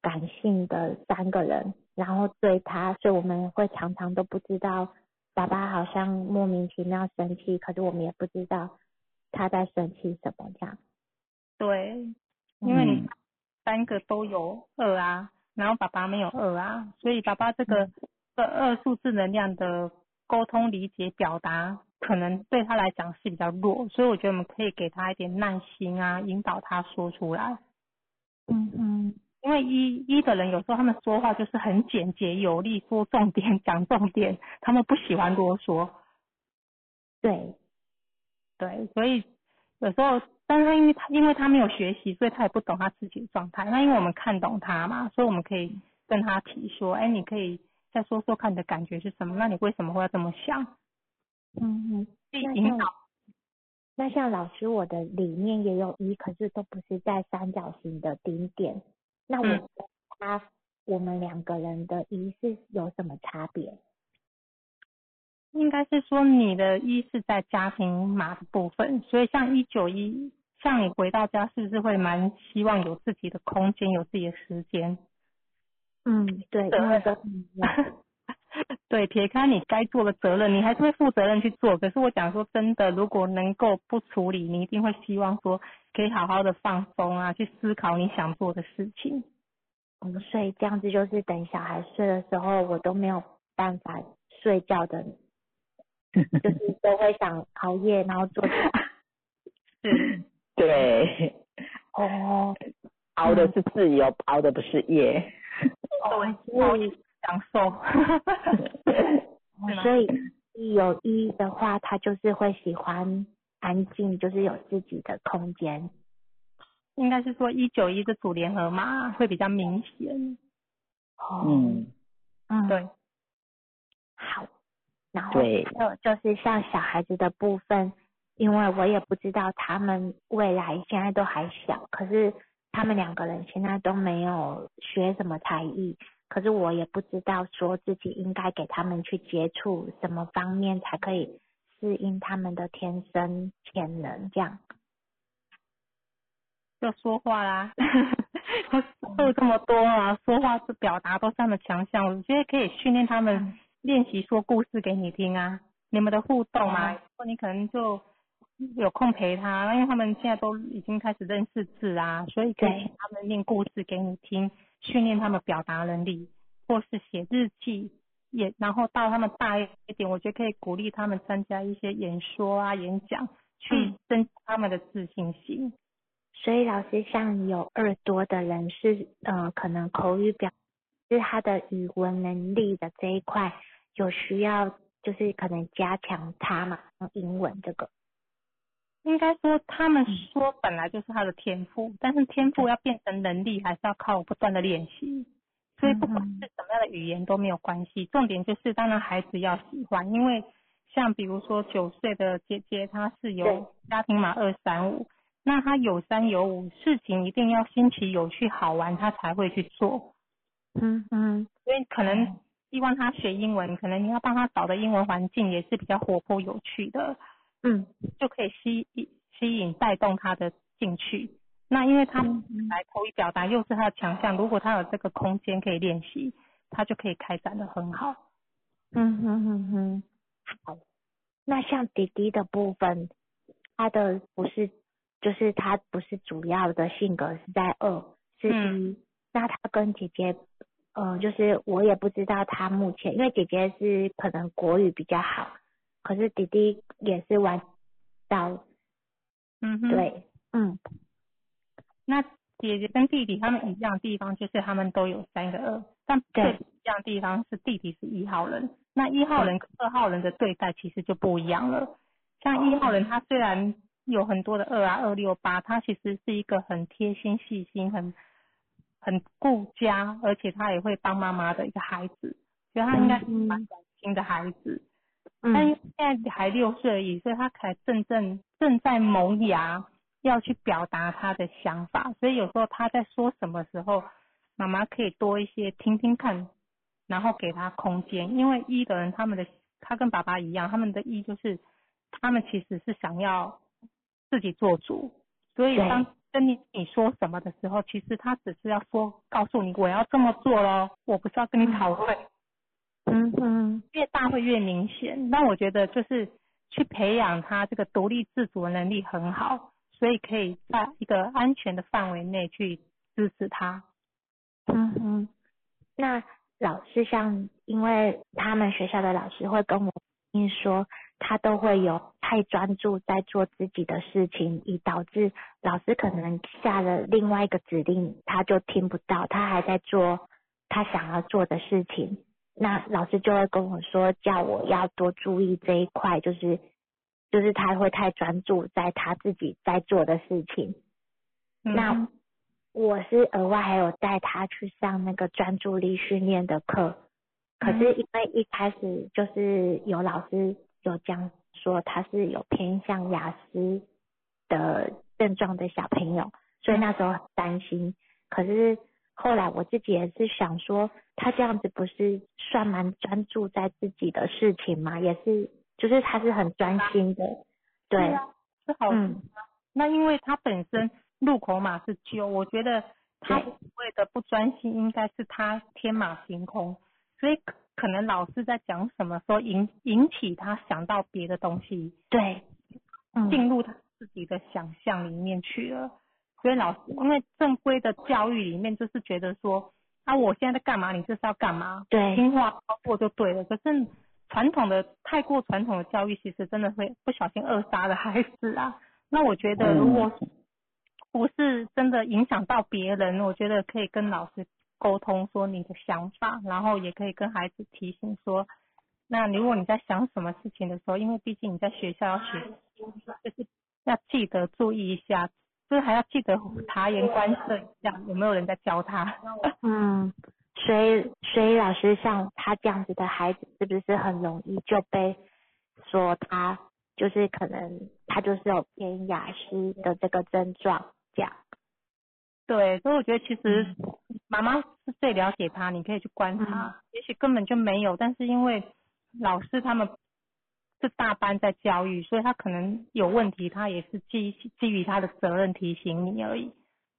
感性的三个人，然后对他，所以我们会常常都不知道爸爸好像莫名其妙生气，可是我们也不知道他在生气什么这样。对，因为你三个都有二啊，然后爸爸没有二啊，所以爸爸这个这二数字能量的沟通、理解、表达。可能对他来讲是比较弱，所以我觉得我们可以给他一点耐心啊，引导他说出来。嗯嗯，因为一一的人有时候他们说话就是很简洁有力，说重点讲重点，他们不喜欢啰嗦。对，对，所以有时候，但是因为他因为他没有学习，所以他也不懂他自己的状态。那因为我们看懂他嘛，所以我们可以跟他提说，哎，你可以再说说看你的感觉是什么？那你为什么会要这么想？嗯嗯，那像那像老师，我的里面也有一，可是都不是在三角形的顶点。那我他我们两个人的一是有什么差别？应该是说你的一是在家庭码的部分，所以像一九一，像你回到家是不是会蛮希望有自己的空间，有自己的时间？嗯，对，因为都 [LAUGHS] 对，撇开你该做的责任，你还是会负责任去做。可是我讲说真的，如果能够不处理，你一定会希望说可以好好的放松啊，去思考你想做的事情。嗯，所以这样子就是等小孩睡的时候，我都没有办法睡觉的，[LAUGHS] 就是都会想熬夜，然后做。[LAUGHS] 是，对，哦，熬的是自由，熬的不是夜。对，[LAUGHS] 所以享受。所以有一的话，他就是会喜欢安静，就是有自己的空间。应该是说一九一的组联合嘛会比较明显。哦，嗯，嗯，对，好。然后就就是像小孩子的部分，因为我也不知道他们未来现在都还小，可是他们两个人现在都没有学什么才艺，可是我也不知道说自己应该给他们去接触什么方面才可以适应他们的天生潜能这样。就说话啦，[LAUGHS] 会这么多啊，说话是表达都是他们强项，我觉得可以训练他们练习说故事给你听啊，你们的互动嘛，说你可能就有空陪他，因为他们现在都已经开始认识字啊，所以可以请他们念故事给你听，训练他们表达能力，或是写日记。也，然后到他们大一点，我觉得可以鼓励他们参加一些演说啊、演讲，去嗯增加他们的自信心。所以老师像有耳朵的人是呃可能口语表是他的语文能力的这一块有需要就是可能加强他嘛，英文这个。应该说，他们嗯说本来就是他的天赋，但是天赋要变成能力，还是要靠不断的练习。所以不管嗯是什么样的语言都没有关系，重点就是当然孩子要喜欢，因为像比如说九岁的姐姐，她是有家庭码二三五，那她有三有五，事情一定要新奇有趣好玩，她才会去做。嗯嗯所以可能希望他学英文，可能你要帮他找的英文环境也是比较活泼有趣的。嗯就可以吸引吸引带动他的兴趣。那因为他嗯来口语表达又是他的强项，如果他有这个空间可以练习，他就可以开展的很好。嗯哼哼哼，好。那像弟弟的部分，他的不是就是他不是主要的性格是在二是一，嗯那他跟姐姐。呃，就是我也不知道他目前，因为姐姐是可能国语比较好，可是弟弟也是玩到嗯哼，。对，嗯那姐姐跟弟弟他们一样的地方就是他们都有三个二，但对最不一样的地方是弟弟是一号人，那一号人跟二号人的对待其实就不一样了。像一号人他虽然有很多的二啊二六八，他其实是一个很贴心细心很很顾家，而且他也会帮妈妈的一个孩子，觉得他应该是蛮暖心的孩子。但因嗯为现在还六岁而已，所以他才正正正在萌芽，要去表达他的想法。所以有时候他在说什么时候，妈妈可以多一些听听看，然后给他空间。因为一的人他们的他跟爸爸一样，他们的一就是他们其实是想要自己做主，所以当跟你你说什么的时候，其实他只是要说告诉你我要这么做咯，我不是要跟你讨论。嗯哼越大会越明显。那我觉得就是去培养他这个独立自主的能力很好，所以可以在一个安全的范围内去支持他。嗯哼，那老师像，因为他们学校的老师会跟我说，他都会有太专注在做自己的事情，以导致老师可能下了另外一个指令，他就听不到，他还在做他想要做的事情。那老师就会跟我说，叫我要多注意这一块，就是就是他会太专注在他自己在做的事情。那嗯我是额外还有带他去上那个专注力训练的课，可嗯是因为一开始就是有老师有讲说他是有偏向雅思的症状的小朋友，所以那时候很担心。可是后来我自己也是想说，他这样子不是算蛮专注在自己的事情吗？也是，就是他是很专心的，对，是啊是好嗯那因为他本身入口码是九，我觉得他所谓的不专心应该是他天马行空，所以可可能老师在讲什么说引引起他想到别的东西，对，嗯进入他自己的想象里面去了。所以老师因为正规的教育里面就是觉得说，啊我现在在干嘛，你就是要干嘛，对，听话照做就对了。可是传统的太过传统的教育，其实真的会不小心扼杀了孩子啊。那我觉得如果不是真的影响到别人，我觉得可以跟老师沟通说你的想法，然后也可以跟孩子提醒说，那如果你在想什么事情的时候，因为毕竟你在学校要学，就是要记得注意一下，就是还要记得察言观色一下，有没有人在教他。嗯，所以所以老师像他这样子的孩子，是不是很容易就被说他就是可能他就是有偏雅思的这个症状这样？对，所以我觉得其实妈妈是最了解他，你可以去观察，也许根本就没有，但是因为老师他们是大班在教育，所以他可能有问题，他也是基基于他的责任提醒你而已。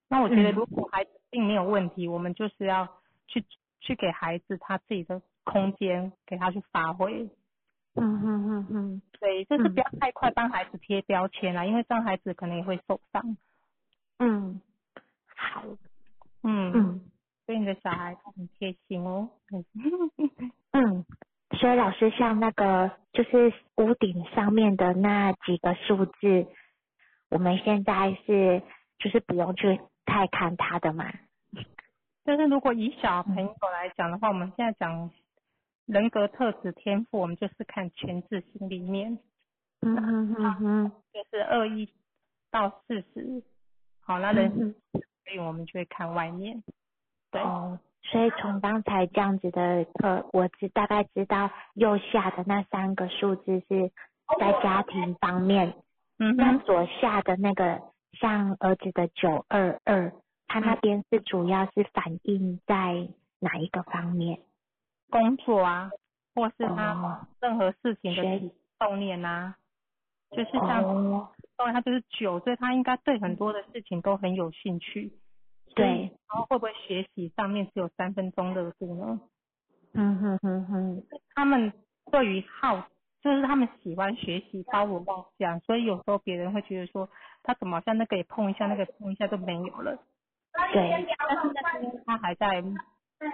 那我觉得嗯。如果孩子并没有问题，我们就是要去去给孩子他自己的空间，给他去发挥。嗯嗯嗯嗯，对，就是嗯不要太快帮孩子贴标签啦，因为这样孩子可能也会受伤。嗯，好，嗯，嗯所以你的小孩他很贴心哦。[LAUGHS] 嗯，所以老师像那个就是屋顶上面的那几个数字，我们现在是就是不用去太看它的嘛。但是如果以小朋友来讲的话，我们现在讲人格特质天赋，我们就是看全智心里面，嗯哼哼哼，就是二一到四十，好，那人是所以我们就会看外面。对，哦，所以从刚才这样子的课，我知大概知道右下的那三个数字是在家庭方面，嗯哼，那左下的那个像儿子的九二二，他那边是主要是反映在哪一个方面？工作啊，或是他哦任何事情的动念啊，就是像哦，动念，他就是九，所以他应该对很多的事情都很有兴趣。对，然后会不会学习上面只有三分钟热度呢？嗯哼哼哼，他们对于好，就是他们喜欢学习，包罗万象，所以有时候别人会觉得说，他怎么好像那个也碰一下，那个碰一下都没有了。对，他还在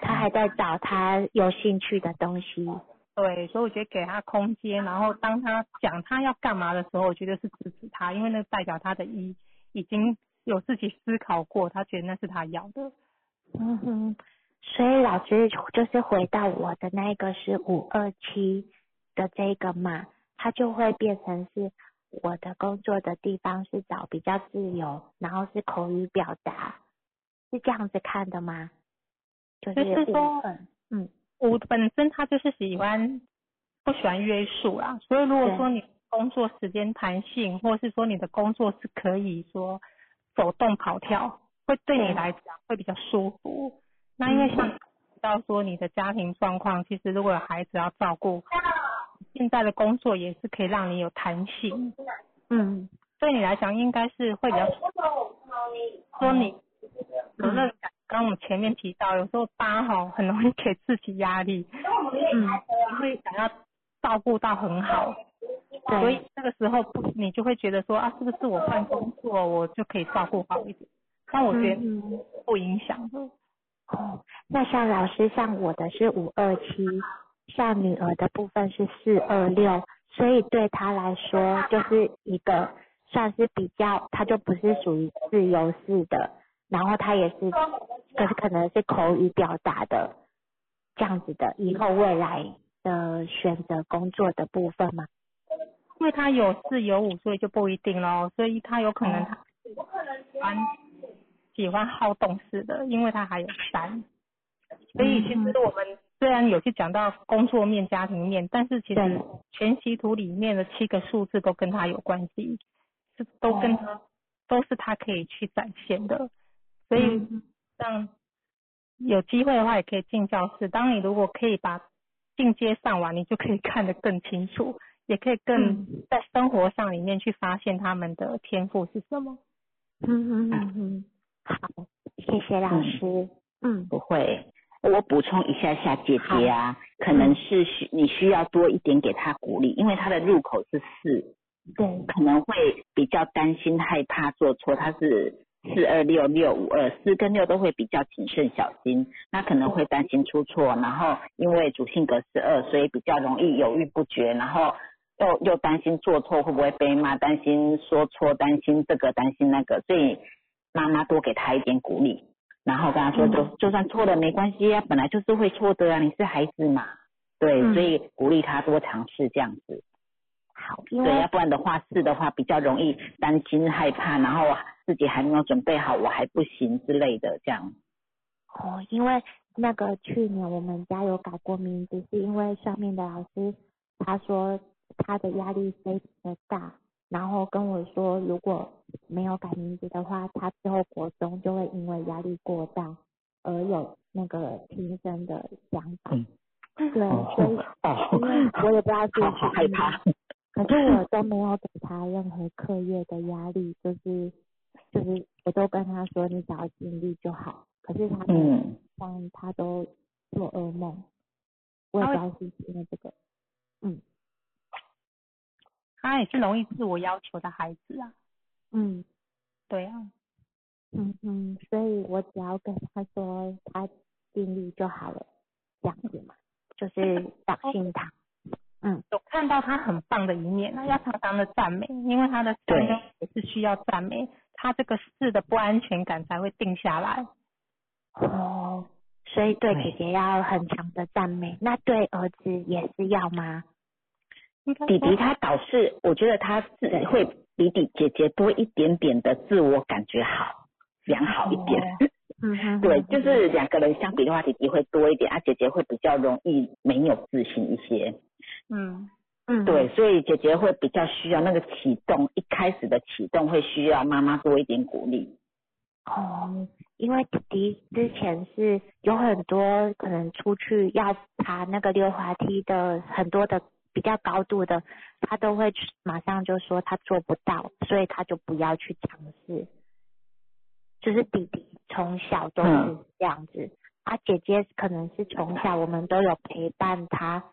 他还在找他有兴趣的东西。对，所以我觉得给他空间，然后当他讲他要干嘛的时候，我觉得是支持他，因为那代表他的一已经有自己思考过，他觉得那是他要的。嗯哼，所以老师就是回到我的那个是五二七的这个嘛，它就会变成是我的工作的地方是找比较自由，然后是口语表达，是这样子看的吗？就就是是说，嗯我本身他就是喜欢不喜欢约束啦，所以如果说你工作时间弹性，或是说你的工作是可以说走动跑跳，会对你来讲会比较舒服。那因为像提到说你的家庭状况，其实如果有孩子要照顾，现在的工作也是可以让你有弹性，嗯。对你来讲应该是会比较说你责任感。刚刚我们前面提到，有时候八哈很容易给自己压力，嗯，会想要照顾到很好，所以，那个时候不，你就会觉得说啊，是不是我换工作我就可以照顾好一点？但我觉得不影响的。哦，那像老师像我的是五二七，像女儿的部分是四二六，所以对她来说就是一个算是比较，她就不是属于自由式的，然后她也是，可是可能是口语表达的这样子的，以后未来的选择工作的部分嘛。因为他有四有五，所以就不一定咯。所以他有可能他喜欢喜欢好动式的，因为他还有三。所以其实我们虽然有去讲到工作面、家庭面，但是其实全息图里面的七个数字都跟他有关系，是都跟他都是他可以去展现的。所以嗯让有机会的话，也可以进教室。当你如果可以把进阶上完，你就可以看得更清楚，也可以更嗯在生活上里面去发现他们的天赋是什么。嗯嗯嗯嗯，好，谢谢老师。嗯不会。我补充一下下，姐姐啊，可能是需你需要多一点给他鼓励，因为他的入口是四，对，可能会比较担心害怕做错，他是四二六六五二，四跟六都会比较谨慎小心，那可能会担心出错，然后因为主性格是二，所以比较容易犹豫不决，然后又又担心做错会不会被骂，担心说错，担心这个担心那个，所以妈妈多给他一点鼓励。然后跟他说，就就算错了没关系啊，本来就是会错的啊，你是孩子嘛，对，所以鼓励他多尝试这样子。好，对，要不然的话是的话比较容易担心害怕，然后自己还没有准备好，我还不行之类的这样。哦，因为那个去年我们家有改过名字，是因为上面的老师他说他的压力非常的大。然后跟我说，如果没有改名字的话，他之后国中就会因为压力过大而有那个轻生的想法。嗯，对，所以因为我也不知道是好害怕。可是我都没有给他任何课业的压力，就是就是我都跟他说，你只要尽力就好。可是他嗯，但他都做噩梦，我也不知道是因为这个，嗯。他也是容易自我要求的孩子啊，嗯，对啊，嗯嗯，所以我只要跟他说他尽力就好了，这样子嘛，就是相 [LAUGHS] 信他，嗯，有看到他很棒的一面，那要常常的赞美，因为他的三也是需要赞美，他这个事的不安全感才会定下来。哦，所以对姐姐要很强的赞美，那对儿子也是要吗？弟弟他倒是，我觉得他自会比弟姐姐多一点点的自我感觉好，良好一点。[LAUGHS] 对，就是两个人相比的话，弟弟会多一点，啊，姐姐会比较容易没有自信一些。嗯嗯。对，所以姐姐会比较需要那个启动，一开始的启动会需要妈妈多一点鼓励。哦，因为弟弟之前是有很多可能出去要爬那个溜滑梯的很多的。比较高度的，他都会马上就说他做不到，所以他就不要去尝试。就是弟弟从小都是这样子，啊姐姐可能是从小我们都有陪伴他，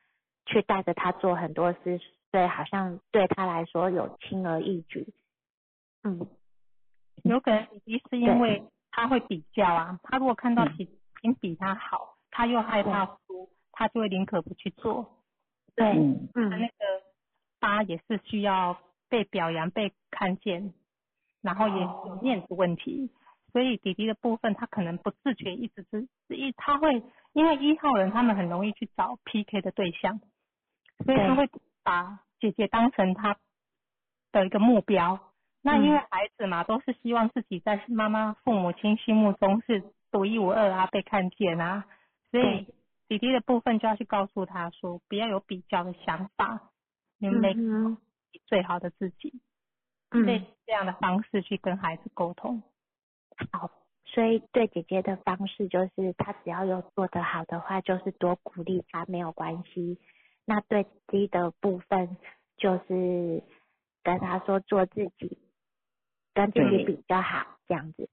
去带着他做很多事，所以好像对他来说有轻而易举。嗯，有可能弟弟是因为他会比较啊，他如果看到比比比他好，他又害怕输，他就会宁可不去做。对，嗯，那个八也是需要被表扬、被看见，然后也有面子问题，所以弟弟的部分他可能不自觉，一直是一他会因为一号人他们很容易去找 PK 的对象，所以他会把姐姐当成他的一个目标。那因为孩子嘛，都是希望自己在妈妈、父母亲心目中是独一无二啊，被看见啊，所以。弟弟的部分就要去告诉他说，不要有比较的想法，你每最好的自己，对这样的方式去跟孩子沟通。好，所以对姐姐的方式就是，她只要有做得好的话，就是多鼓励她没有关系。那对弟弟的部分，就是跟他说做自己，跟自己比较好，这样子。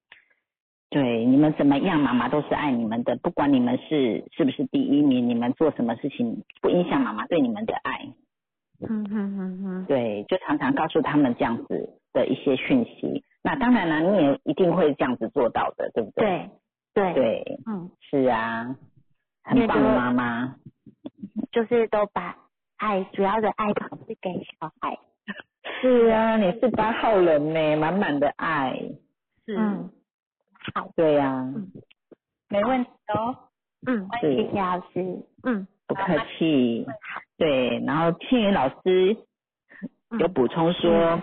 对，你们怎么样，妈妈都是爱你们的，不管你们是是不是第一名，你们做什么事情不影响妈妈对你们的爱。嗯嗯嗯嗯。对，就常常告诉他们这样子的一些讯息。那当然了，你也一定会这样子做到的，对不对？对对。对。嗯。是啊，很棒的妈妈。[LAUGHS] 就是都把爱，主要的爱都是给小孩。是啊，你是八号人呢，满满的爱。是。好，对呀，嗯，没问题哦，嗯，谢谢老师，嗯，不客气，对，然后庆云老师有补充说，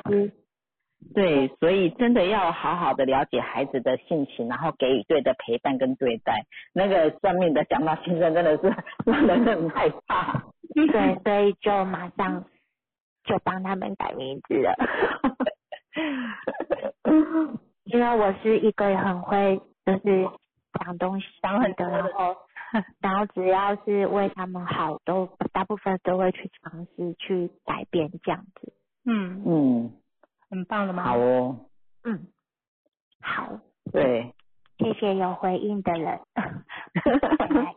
对，所以真的要好好的了解孩子的性情，然后给予对的陪伴跟对待。那个算命的讲到先生真的是 [LAUGHS] 让人很害怕，对，所以就马上就帮他们改名字了。[LAUGHS] 因为我是一个很会就是讲东西讲很多，然后 [LAUGHS] 然后只要是为他们好，都大部分都会去尝试去改变这样子。嗯嗯，很棒的吗？好哦。嗯，好。对，谢谢有回应的人。[LAUGHS]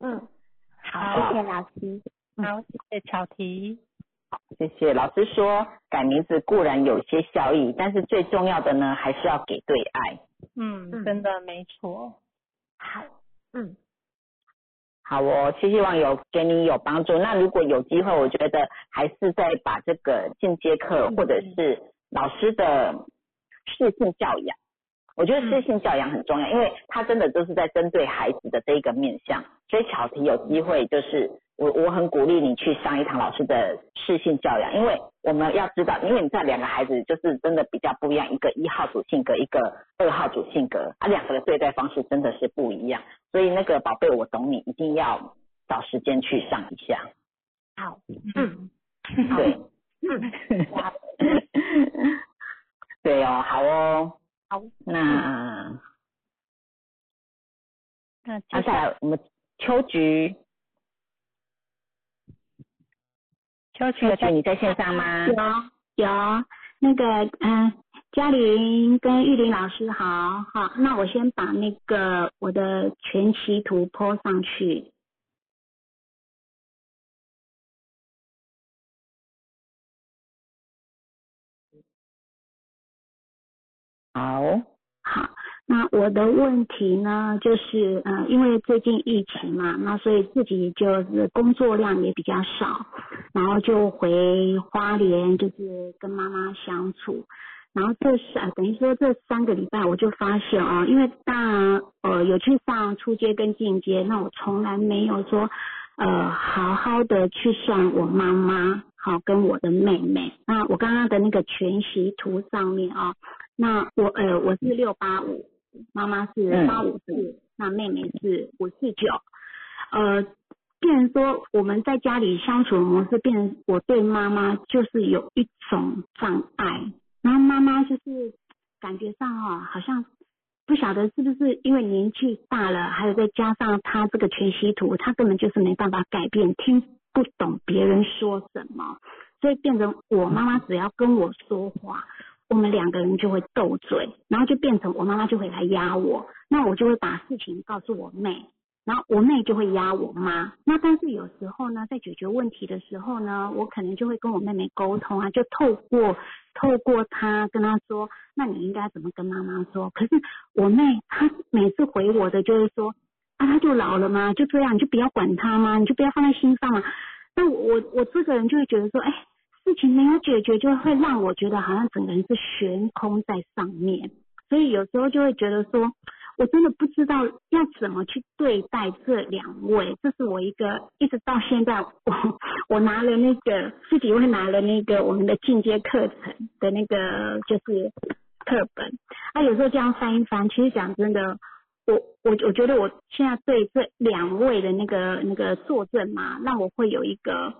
嗯，好，谢谢老师。好，谢谢巧提。谢谢老师说，改名字固然有些效益，但是最重要的呢，还是要给对爱。嗯，嗯真的没错。好，嗯，好哦，希希望有给你有帮助。那如果有机会，我觉得还是再把这个进阶课或者是老师的适性教养，我觉得适性教养很重要，因为他真的都是在针对孩子的这一个面向。所以巧提有机会就是我我很鼓励你去上一堂老师的适性教养，因为我们要知道，因为你在两个孩子就是真的比较不一样，一个一号主性格，一个二号主性格，啊两个的对待方式真的是不一样。所以那个宝贝，我懂你，一定要找时间去上一下。好，嗯，对，嗯，[LAUGHS] 对哦，好哦，好，那那接下来来我们秋菊，秋菊秋菊你在线上吗？有有那个嗯，嘉玲跟玉玲老师好，好，那我先把那个我的全息图 po 上去。好，好，那我的问题呢，就是呃，因为最近疫情嘛，那所以自己就是工作量也比较少，然后就回花莲，就是跟妈妈相处。然后这三等于说这三个礼拜，我就发现哦，因为当然呃有去上初阶跟进阶，那我从来没有说呃好好的去算我妈妈，好跟我的妹妹。那我刚刚的那个全息图上面啊、那我呃我是六八五，妈妈是嗯。八五四，那妹妹是五四九，呃，变成说我们在家里相处的模式，变成我对妈妈就是有一种障碍，然后妈妈就是感觉上哈、好像不晓得是不是因为年纪大了，还有再加上她这个全息图，她根本就是没办法改变，听不懂别人说什么，所以变成我妈妈只要跟我说话，我们两个人就会斗嘴，然后就变成我妈妈就会来压我，那我就会把事情告诉我妹，然后我妹就会压我妈。那但是有时候呢，在解决问题的时候呢，我可能就会跟我妹妹沟通啊，就透过透过她跟她说，那你应该怎么跟妈妈说？可是我妹她每次回我的就是说，啊，她就老了嘛，就这样，你就不要管她嘛，你就不要放在心上嘛。那我我我这个人就会觉得说，哎，事情没有解决，就会让我觉得好像整个人是悬空在上面，所以有时候就会觉得说，我真的不知道要怎么去对待这两位，这是我一个一直到现在，我我拿了那个自己会拿了那个我们的进阶课程的那个就是课本，啊，有时候这样翻一翻，其实讲真的。我我我觉得我现在对这两位的那个那个作证嘛，让我会有一个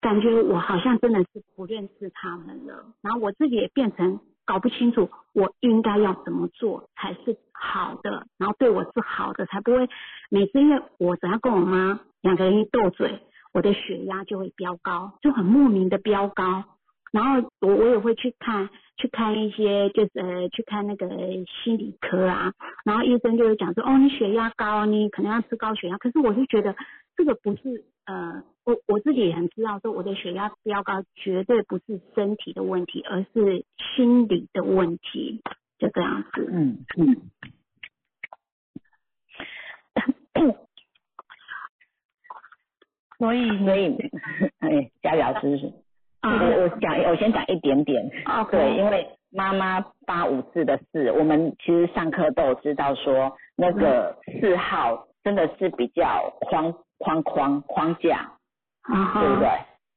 感觉，我好像真的是不认识他们了。然后我自己也变成搞不清楚我应该要怎么做才是好的，然后对我是好的，才不会每次因为我只要跟我妈两个人一斗嘴，我的血压就会飙高，就很莫名的飙高。然后我我也会去看去看一些就是呃去看那个心理科啊，然后医生就会讲说哦你血压高，你可能要吃高血压，可是我就觉得这个不是呃我我自己也很知道说我的血压飙高绝对不是身体的问题，而是心理的问题，就这样子。嗯嗯。[COUGHS] 所以所以，哎，佳宇老师是，啊我我讲，我先讲一点点。OK 对，因为妈妈八五四的四，我们其实上课都有知道说，那个四号真的是比较框框框框架，啊对不对，？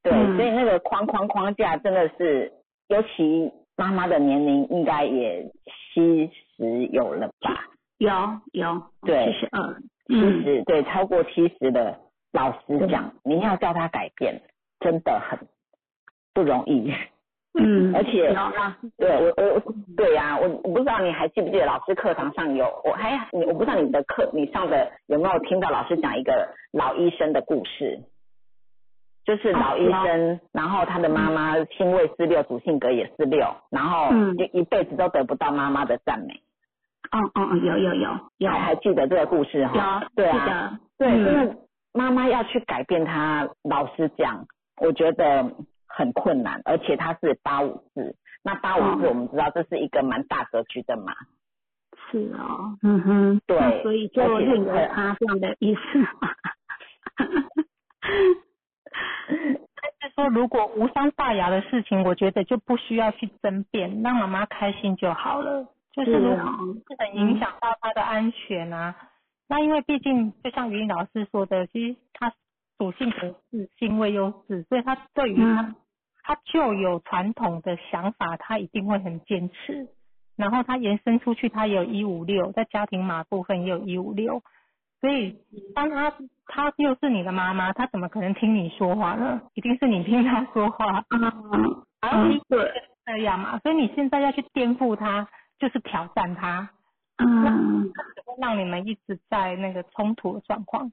对，嗯。所以那个框框框架真的是，尤其妈妈的年龄应该也七十有了吧？有有，对。七十二，七嗯，十、对，超过七十的，老实讲，你要叫他改变，真的很不容易。嗯，[LAUGHS] 而且，对我我我对呀、我我不知道你还记不记得老师课堂上有我还你我不知道你的课你上的有没有听到老师讲一个老医生的故事，就是老医生，然后他的妈妈星位是六，主性格也是六，然后嗯。就一辈子都得不到妈妈的赞美。哦哦哦，有有有有，还还记得这个故事哈？有对啊，对，嗯。真的妈妈要去改变他，老实讲，我觉得很困难，而且他是八五四，那八五四哦。我们知道这是一个蛮大格局的嘛，是哦，嗯哼，对所以就而且任由他这样的意思嘛。[LAUGHS] 但是说如果无伤大雅的事情，我觉得就不需要去争辩，让妈妈开心就好了。就是很影响到她的安全啊。那因为毕竟就像于老师说的，其实他属性不是性位优势，所以他对于她、嗯他就有传统的想法，他一定会很坚持。然后他延伸出去，他也有一五六，在家庭码部分也有一五六，所以当他他又是你的妈妈，他怎么可能听你说话呢？一定是你听他说话，嗯然后你嗯，对，这样嘛，所以你现在要去颠覆他，就是挑战他。嗯只会让你们一直在那个冲突的状况。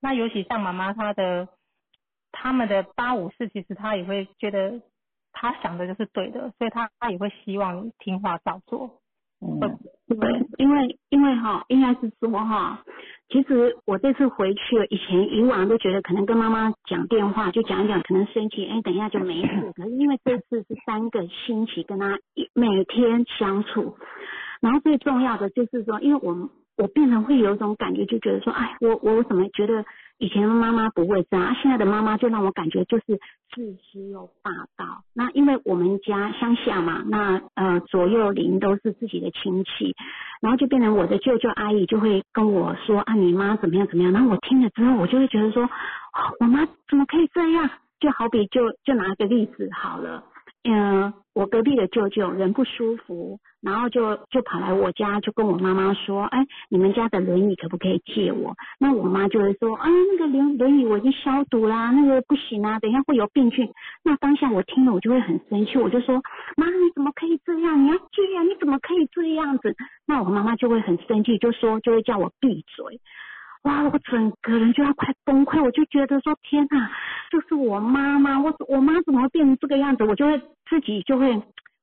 那尤其像妈妈她的他们的八五四，其实她也会觉得他想的就是对的，所以她她也会希望你听话照做。嗯，对，因为因为哈，应该是说哈，其实我这次回去，以前以往都觉得可能跟妈妈讲电话就讲一讲，可能生气，哎，等一下就没事。可是因为这次是三个星期跟他每天相处，然后最重要的就是说，因为我我变成会有一种感觉，就觉得说，哎，我我怎么觉得以前的妈妈不会这样，啊、现在的妈妈就让我感觉就是自私又霸道。那因为我们家乡下嘛，那呃左右邻都是自己的亲戚，然后就变成我的舅舅阿姨就会跟我说啊，你妈怎么样怎么样。然后我听了之后，我就会觉得说，我妈怎么可以这样？就好比就就拿个例子好了。嗯，我隔壁的舅舅人不舒服，然后就就跑来我家，就跟我妈妈说，哎，你们家的轮椅可不可以借我？那我妈就会说，啊，那个轮轮椅我已经消毒啦，那个不行啊，等一下会有病菌。那当下我听了，我就会很生气，我就说，妈，你怎么可以这样？你要借啊，你怎么可以这样子？那我妈妈就会很生气，就说就会叫我闭嘴。哇，我整个人就要快崩溃，我就觉得说天哪，就是我妈妈，我我妈怎么会变成这个样子？我就会自己就会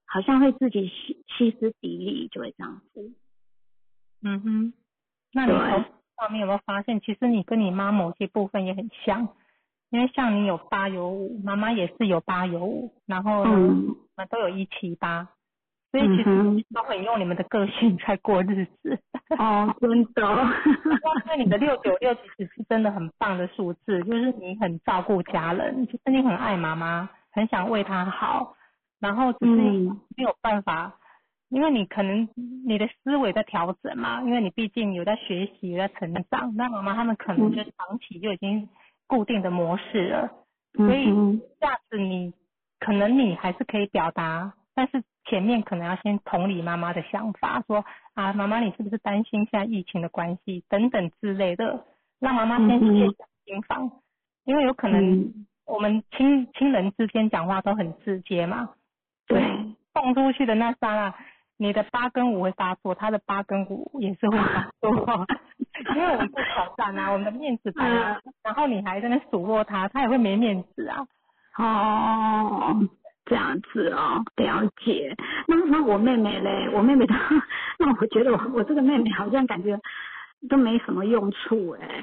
好像会自己歇歇斯底里，就会这样子。嗯哼，那你对从上面有没有发现，其实你跟你妈某些部分也很像？因为像你有八有五，妈妈也是有八有五，然后呢，嗯你们都有一七八，所以其实都很用你们的个性在过日子。[LAUGHS] 哦，真的。因为你的六九六其实是真的很棒的数字，就是你很照顾家人，就是你很爱妈妈，很想为她好，然后只是嗯。没有办法，因为你可能你的思维在调整嘛，因为你毕竟有在学习，有在成长，那妈妈他们可能就长期就已经固定的模式了，所以嗯下次你可能你还是可以表达，但是前面可能要先同理妈妈的想法，说啊，妈妈你是不是担心现在疫情的关系等等之类的，让妈妈先嗯嗯卸下心防，因为有可能嗯。我们亲亲人之间讲话都很直接嘛，对，放出去的那刹那，你的八跟五会发作，他的八跟五也是会发作，[LAUGHS] 因为我们不挑战啊，[LAUGHS] 我们的面子摆啊，然后你还在那数落他，他也会没面子啊。哦，这样子哦，了解。那那我妹妹嘞，我妹妹她，[LAUGHS] 那我觉得我我这个妹妹好像感觉都没什么用处哎。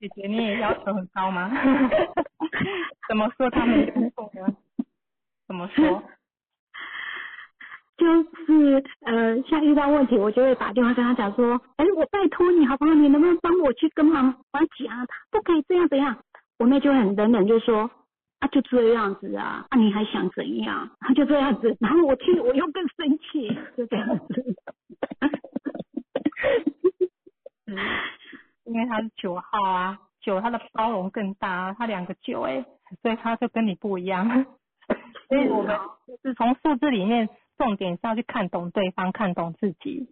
姐姐，你也要求很高吗？怎么说她没用处呢？怎么说？[LAUGHS] 就是呃，像遇到问题，我就会打电话跟她讲说，哎，我拜托你好不好？你能不能帮我去跟妈妈讲，她不可以这样怎样？我妹就很冷冷就说，啊，就这样子啊，啊，你还想怎样？啊，就这样子。然后我听了我又更生气，就这样子。嗯，因为他是九号啊，九他的包容更大啊，他两个九哎，所以他就跟你不一样。[LAUGHS] 所以我们就是从数字里面，重点是要去看懂对方，看懂自己，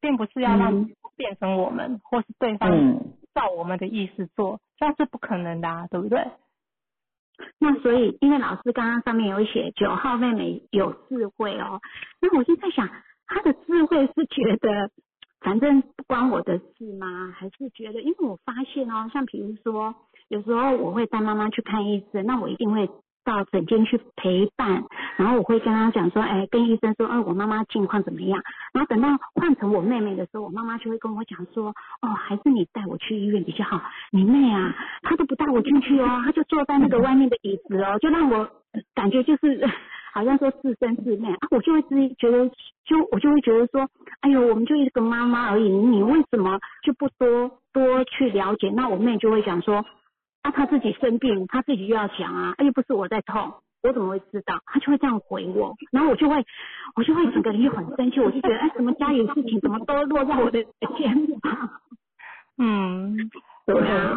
并不是要让变成我们，或是对方嗯，照我们的意思做，这样是不可能的、啊，对不对？那所以，因为老师刚刚上面有写九号妹妹有智慧哦，那我就在想，她的智慧是觉得反正不关我的事吗？还是觉得，因为我发现哦，像比如说，有时候我会带妈妈去看医生，那我一定会到诊间去陪伴，然后我会跟他讲说，哎，跟医生说，哎，我妈妈近况怎么样？然后等到换成我妹妹的时候，我妈妈就会跟我讲说，哦，还是你带我去医院比较好。你妹啊，她都不带我进去哦，她就坐在那个外面的椅子哦，就让我感觉就是 [LAUGHS] 好像说自生自灭啊，我就会自觉得，就我就会觉得说，哎呦，我们就一个妈妈而已，你为什么就不多多去了解？那我妹就会讲说，啊，他自己生病，他自己又要讲啊，又不是我在痛。我怎么会知道？他就会这样回我，然后我就会，我就会整个人就很生气，我就觉得，哎，怎么家里的事情怎么都落在我的肩膀？嗯，[LAUGHS] 对啊。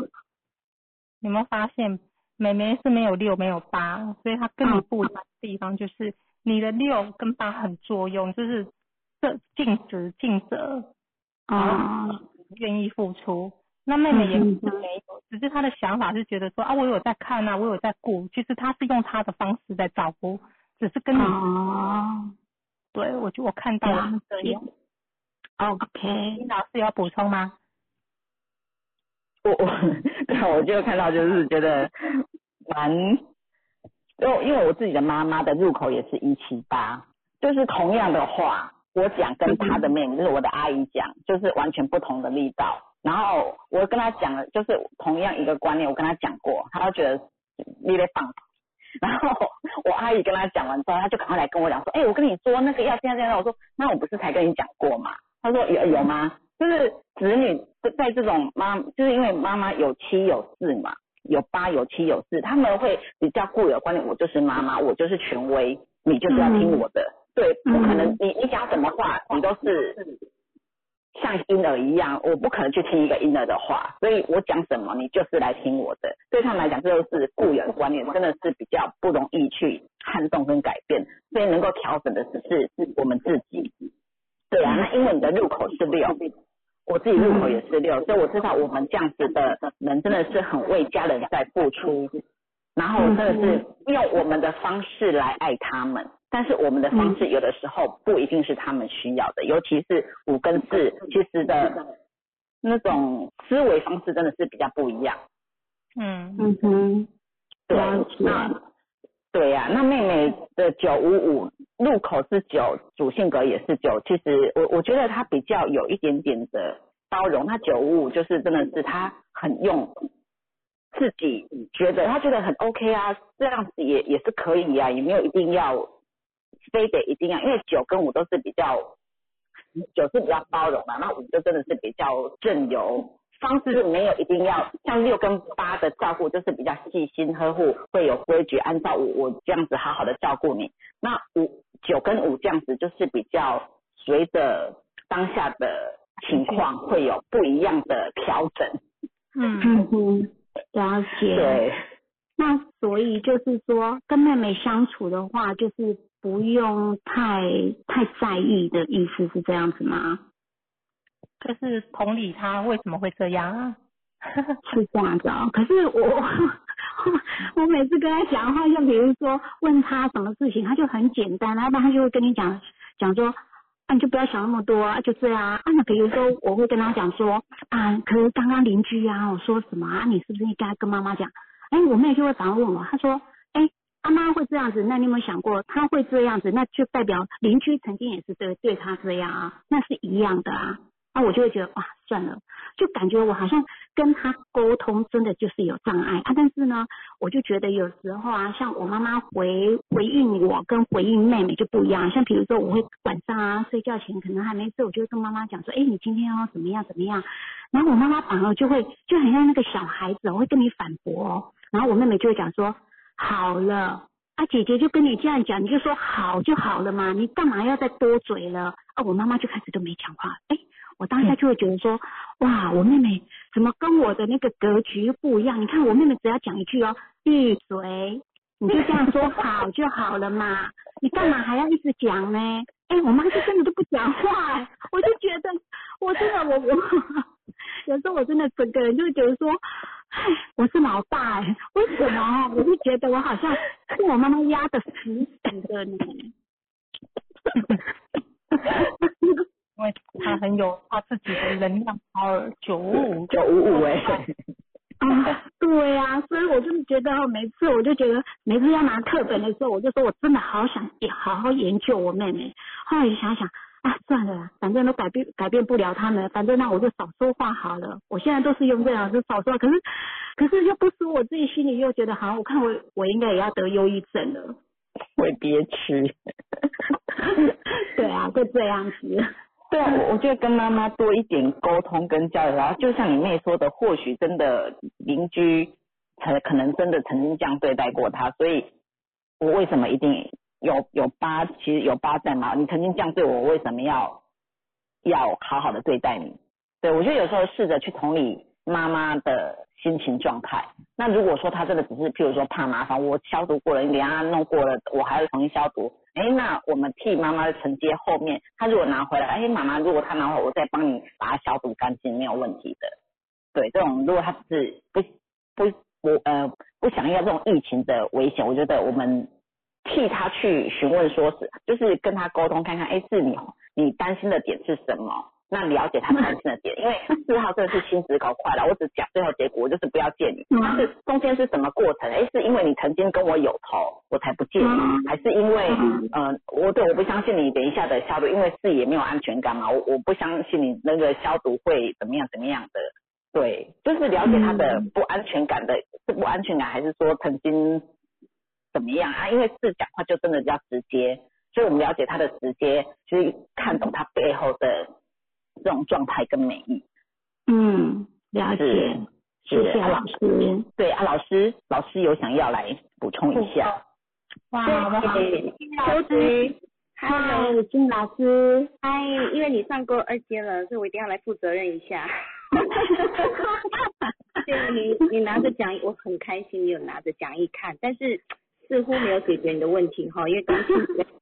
有没有发现，妹妹是没有六没有八，所以她跟你不一样的地方就是你的六跟八很作用，就是这尽职尽责，啊，愿意付出。那妹妹也是没有，只是她的想法是觉得说啊，我有在看啊，我有在顾，其实她是用她的方式在照顾，只是跟你，哦，对我就我看到这样。OK，林老师有要补充吗？[LAUGHS] 我我对，我就看到就是觉得蛮，因为因为我自己的妈妈的入口也是一七八，就是同样的话，我讲跟她的妹妹，就是我的阿姨讲，就是完全不同的力道。然后我跟他讲了，就是同样一个观念，我跟他讲过，他就觉得你得放。然后我阿姨跟他讲完之后，他就赶快来跟我讲说，哎、我跟你说那个要这样这样。我说那我不是才跟你讲过吗？他说有有吗？就是子女在在这种妈，就是因为妈妈有七有四嘛，有八有七有四，他们会比较固有观念，我就是妈妈，我就是权威，你就是要听我的，对，不可能你你讲什么话，你都是像婴儿一样，我不可能去听一个婴儿的话，所以我讲什么你就是来听我的，对他们来讲这都是固有的观念，真的是比较不容易去撼动跟改变，所以能够调整的只是我们自己。对啊，那因为你的入口是六，我自己入口也是六，所以我知道我们这样子的人真的是很为家人在付出，然后真的是用我们的方式来爱他们，但是我们的方式有的时候不一定是他们需要的，尤其是五跟四，其实的那种思维方式真的是比较不一样。嗯嗯哼，对啊，那对呀、那妹妹的九五五入口是九，主性格也是九。其实我我觉得她比较有一点点的包容，她九五五就是真的是她很用自己觉得她觉得很 OK 啊，这样子也也是可以啊，也没有一定要非得一定要，因为九跟五都是比较九是比较包容嘛，那五就真的是比较正由。方式是没有一定要像六跟八的照顾，就是比较细心呵护，会有规矩，按照我我这样子好好的照顾你。那五九跟五这样子就是比较随着当下的情况会有不一样的调整。嗯嗯哼，了解。对，那所以就是说，跟妹妹相处的话，就是不用太太在意的意思是这样子吗？就是同理他为什么会这样啊？[LAUGHS] 是这样子哦。可是我 [LAUGHS] 我每次跟他讲话，像比如说问他什么事情，他就很简单，要不然他就会跟你讲讲说。啊，你就不要想那么多啊，就这样啊。啊，那比如说，我会跟他讲说，啊，可是刚刚邻居啊，我说什么啊？你是不是应该跟妈妈讲？哎，我妹就会反问我，她说，哎，他妈会这样子，那你有没有想过，他会这样子，那就代表邻居曾经也是对对他这样啊，那是一样的啊。那我就会觉得哇，算了，就感觉我好像跟他沟通真的就是有障碍啊。但是呢，我就觉得有时候啊，像我妈妈回回应我跟回应妹妹就不一样。像比如说，我会晚上啊睡觉前可能还没睡，我就会跟妈妈讲说，哎，你今天要怎么样怎么样。然后我妈妈反而就会就很像那个小孩子，我会跟你反驳哦。然后我妹妹就会讲说，好了。啊，姐姐就跟你这样讲，你就说好就好了嘛，你干嘛要再多嘴了？啊，我妈妈就开始都没讲话，哎，我当下就会觉得说，哇，我妹妹怎么跟我的那个格局不一样？你看我妹妹只要讲一句哦，闭嘴，你就这样说好就好了嘛，[LAUGHS] 你干嘛还要一直讲呢？哎，我妈就真的都不讲话，我就觉得我真的我我 [LAUGHS] 有时候我真的整个人就会觉得说，唉，[LAUGHS] 我是老大哎，为什么？我就觉得我好像 [LAUGHS] 被我妈妈压的死死的呢。[LAUGHS] 因为他很有他自己的能量九五九五五哎，啊，对呀、所以我就是觉得，每次我就觉得，每次要拿课本的时候，我就说我真的好想也好好研究我妹妹。后来想想，啊，算了啦，反正都改变改变不了他们，反正那我就少说话好了。我现在都是用这样，就少说话。可是，可是又不说，我自己心里又觉得，好像我看我我应该也要得忧郁症了。会憋屈。[LAUGHS] 对啊，就这样子。对啊，我我觉得跟妈妈多一点沟通跟交流，然后就像你妹说的，或许真的邻居可可能真的曾经这样对待过她，所以我为什么一定有有疤，其实有疤在嘛？你曾经这样对我，我为什么要要好好的对待你？对我觉得有时候试着去同理妈妈的心情状态。那如果说她真的只是譬如说怕麻烦，我消毒过了，你给她弄过了，我还要重新消毒。哎，那我们替妈妈承接后面，她如果拿回来，哎，妈妈如果她拿回来，我再帮你把它消毒干净，没有问题的。对，这种如果她只是不不不呃不想要这种疫情的危险，我觉得我们替他去询问，说是就是跟他沟通看看，哎，是你你担心的点是什么？那了解他担心的点，因为四号真的是心直口快了，我只讲最后结果，我就是不要见你。但是中间是什么过程？哎，是因为你曾经跟我有仇，我才不见你，还是因为呃，我对我不相信你等一下的消毒，因为视野没有安全感嘛，我我不相信你那个消毒会怎么样怎么样的。对，就是了解他的不安全感的，是不安全感，还是说曾经怎么样啊？因为是讲话就真的比较直接，所以我们了解他的直接，就是看懂他背后的这种状态跟美意。嗯，了解。谢谢老师。对啊，老师，老师有想要来补充一下。哇，好不好？秋子，嗨，金老师，嗨，因为你上过二阶了，所以我一定要来负责任一下。[LAUGHS] 对你，你拿着讲义，我很开心，你有拿着讲义看，但是似乎没有解决你的问题哈，因为刚听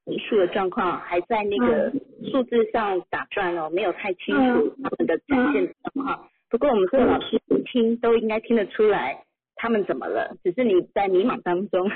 你述的状况还在那个数字上打转哦，没有太清楚他们的展现状况。不过我们做老师听都应该听得出来他们怎么了，只是你在迷茫当中，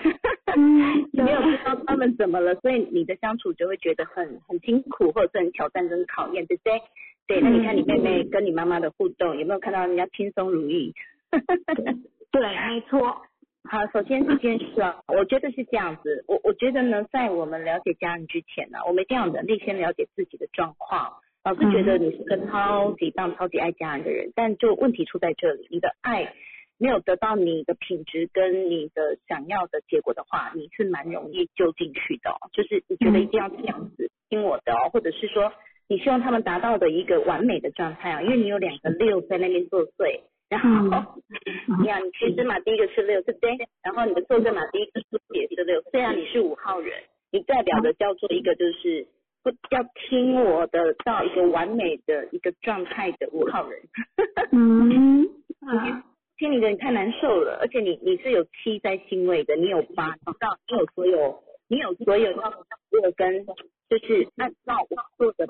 你没有知道他们怎么了，所以你的相处就会觉得很很辛苦，或者是很挑战跟考验，对不对？对，那你看你妹妹跟你妈妈的互动，有没有看到人家轻松如意？[LAUGHS] 对，没错。好，首先这件事啊，我觉得是这样子。我我觉得呢，在我们了解家人之前呢，我们一定要能力先了解自己的状况。老师觉得你是个超级棒、超级爱家人的人，但就问题出在这里，你的爱没有得到你的品质跟你的想要的结果的话，你是蛮容易就进去的、就是你觉得一定要这样子听我的哦，或者是说你希望他们达到的一个完美的状态啊，因为你有两个六在那边作祟。然后，[LAUGHS] 你看，你其实嘛，第一个是六，对不对？然后你的坐证码第一个数字也是六，虽然你是五号人，你代表的叫做一个就是不要听我的到一个完美的一个状态的五号人。[LAUGHS] 嗯，听你的你太难受了，而且你你是有七在星位的，你有八，到你有所有，你有所有要六跟就是按照我做的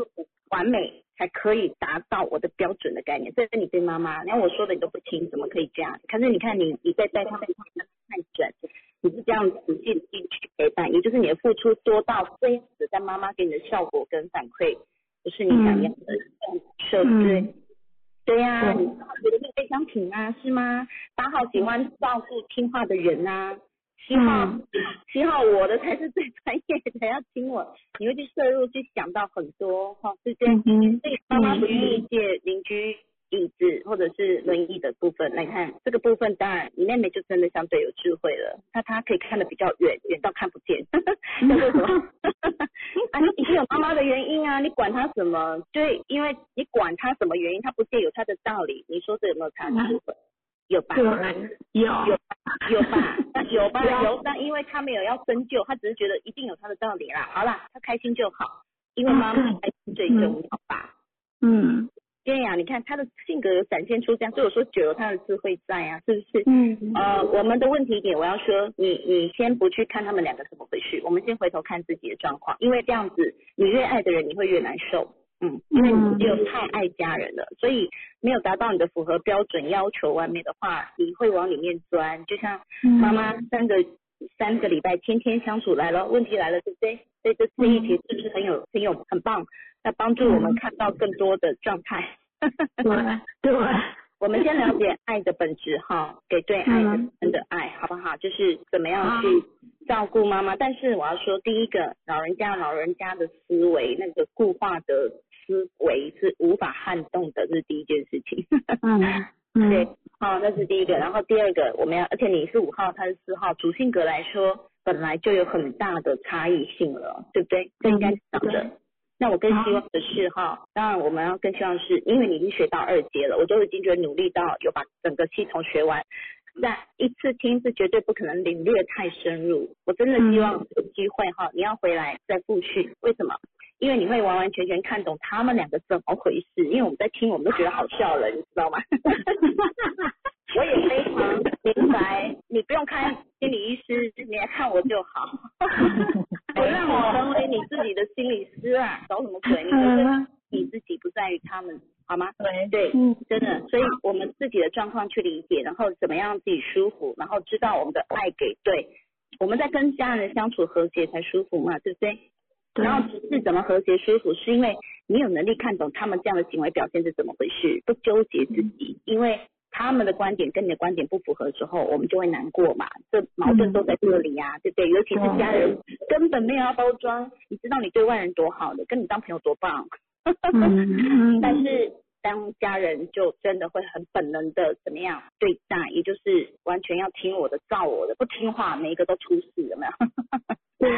完美才可以达到我的标准的概念。这是你对妈妈，连我说的你都不听，怎么可以这样？可是你看你你在带他们看准，你是这样子进进去陪伴，也就是你的付出多到这样子，但妈妈给你的效果跟反馈不是你想要的，受对。对呀、你八号觉得是非常挺啊，是吗？八号喜欢照顾听话的人啊，七号、七号我的才是最专业的，要听我，你会去摄入去想到很多哈，对不对？所以妈妈不愿意借邻居椅子或者是轮椅的部分来看，这个部分当然你妹妹就真的相对有智慧了，那她可以看得比较远，远到看不见，[LAUGHS] [LAUGHS] 那为什么？[LAUGHS] 啊，你有妈妈的原因啊，你管她什么？对，因为你管她什么原因，她不借有她的道理，你说这有没有差距？有吧？对，有有有吧？有吧？有，[LAUGHS] 但因为他没有要深究，他只是觉得一定有他的道理啦。好啦，他开心就好，因为妈妈开心最重要吧？嗯对呀、你看他的性格有展现出这样，所以我说九有他的智慧在啊，是不是？嗯呃，我们的问题点，我要说，你你先不去看他们两个怎么回事，我们先回头看自己的状况，因为这样子，你越爱的人，你会越难受。嗯，因为你只有太爱家人了，所以没有达到你的符合标准要求外面的话，你会往里面钻。就像妈妈三个三个礼拜天天相处来了，问题来了，对不对？所以这次一题是不是很有很有很棒？那帮助我们看到更多的状态。对对，[LAUGHS] 我们先了解爱的本质哈，给对爱的真的爱，好不好？就是怎么样去照顾妈妈。但是我要说，第一个，老人家老人家的思维，那个固化的思维是无法撼动的，这是第一件事情。[LAUGHS] 嗯，对，好，那是第一个。然后第二个，我们要，而且你是五号，他是四号，主性格来说，本来就有很大的差异性了，对不对？这应该是讲的。那我更希望的是哈，当然我们要更希望是，因为你已经学到二阶了，我都已经觉得努力到有把整个系统学完，那一次听是绝对不可能领略太深入。我真的希望有机会哈，你要回来再复训，为什么？因为你会完完全全看懂他们两个怎么回事，因为我们在听，我们都觉得好笑了，你知道吗？[LAUGHS] 我也非常明白，你不用看心理医师，你来看我就好。[LAUGHS] 我让我成为你自己的心理师啊，搞什么鬼？你是你自己，不在于他们，好吗？对对，真的。所以我们自己的状况去理解，然后怎么样自己舒服，然后知道我们的爱给对，我们在跟家人相处和谐才舒服嘛，对不对？然后只是怎么和谐舒服，是因为你有能力看懂他们这样的行为表现是怎么回事，不纠结自己，因为。他们的观点跟你的观点不符合的时候，我们就会难过嘛。这矛盾都在这里呀，对不对？尤其是家人根本没有要包装，你知道你对外人多好的，跟你当朋友多棒。[LAUGHS] 但是当家人就真的会很本能的怎么样对待，也就是完全要听我的、照我的，不听话每一个都出事，有没有？[LAUGHS] 对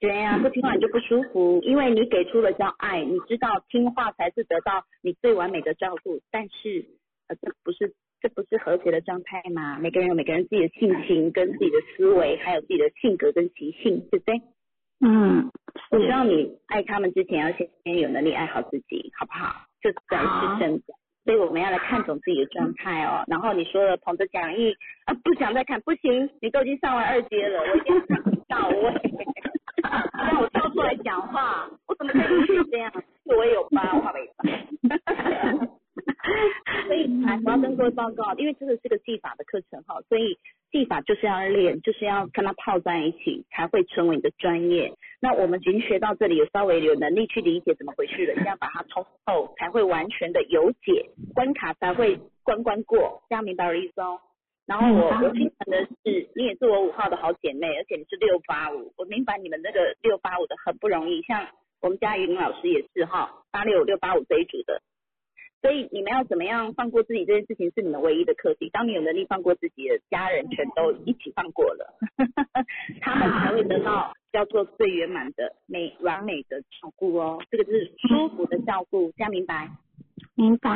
对呀，不听话你就不舒服，因为你给出了叫爱，你知道听话才是得到你最完美的照顾，但是。呃，这不是这不是和谐的状态吗？每个人有每个人自己的性情跟自己的思维，还有自己的性格跟习性，对不对？嗯，我希望你爱他们之前，要先有能力爱好自己，好不好？这才是真的。所以我们要来看懂自己的状态哦。然后你说了捧着讲义啊，不想再看，不行，你都已经上完二阶了，我一定要到位，让 [LAUGHS] 我跳出来讲话，我怎么可以这样？我也有八卦没法。所以，我要跟各位报告，因为这个是个技法的课程哈，所以技法就是要练，就是要跟他泡在一起，才会成为你的专业。那我们已经学到这里，有稍微有能力去理解怎么回事了，一定要把它通透，才会完全的有解，关卡才会关关过。大家明白我的意思哦。然后我我心疼的是，你也是我五号的好姐妹，而且你是六八五，我明白你们那个六八五的很不容易。像我们家云老师也是哈，八六六八五这一组的。所以你们要怎么样放过自己这件事情是你们唯一的课题。当你有能力放过自己的家人，全都一起放过了，[LAUGHS] 他们才会得到叫做最圆满的美完美的照顾哦。这个是舒服的照顾，这样明白？明白。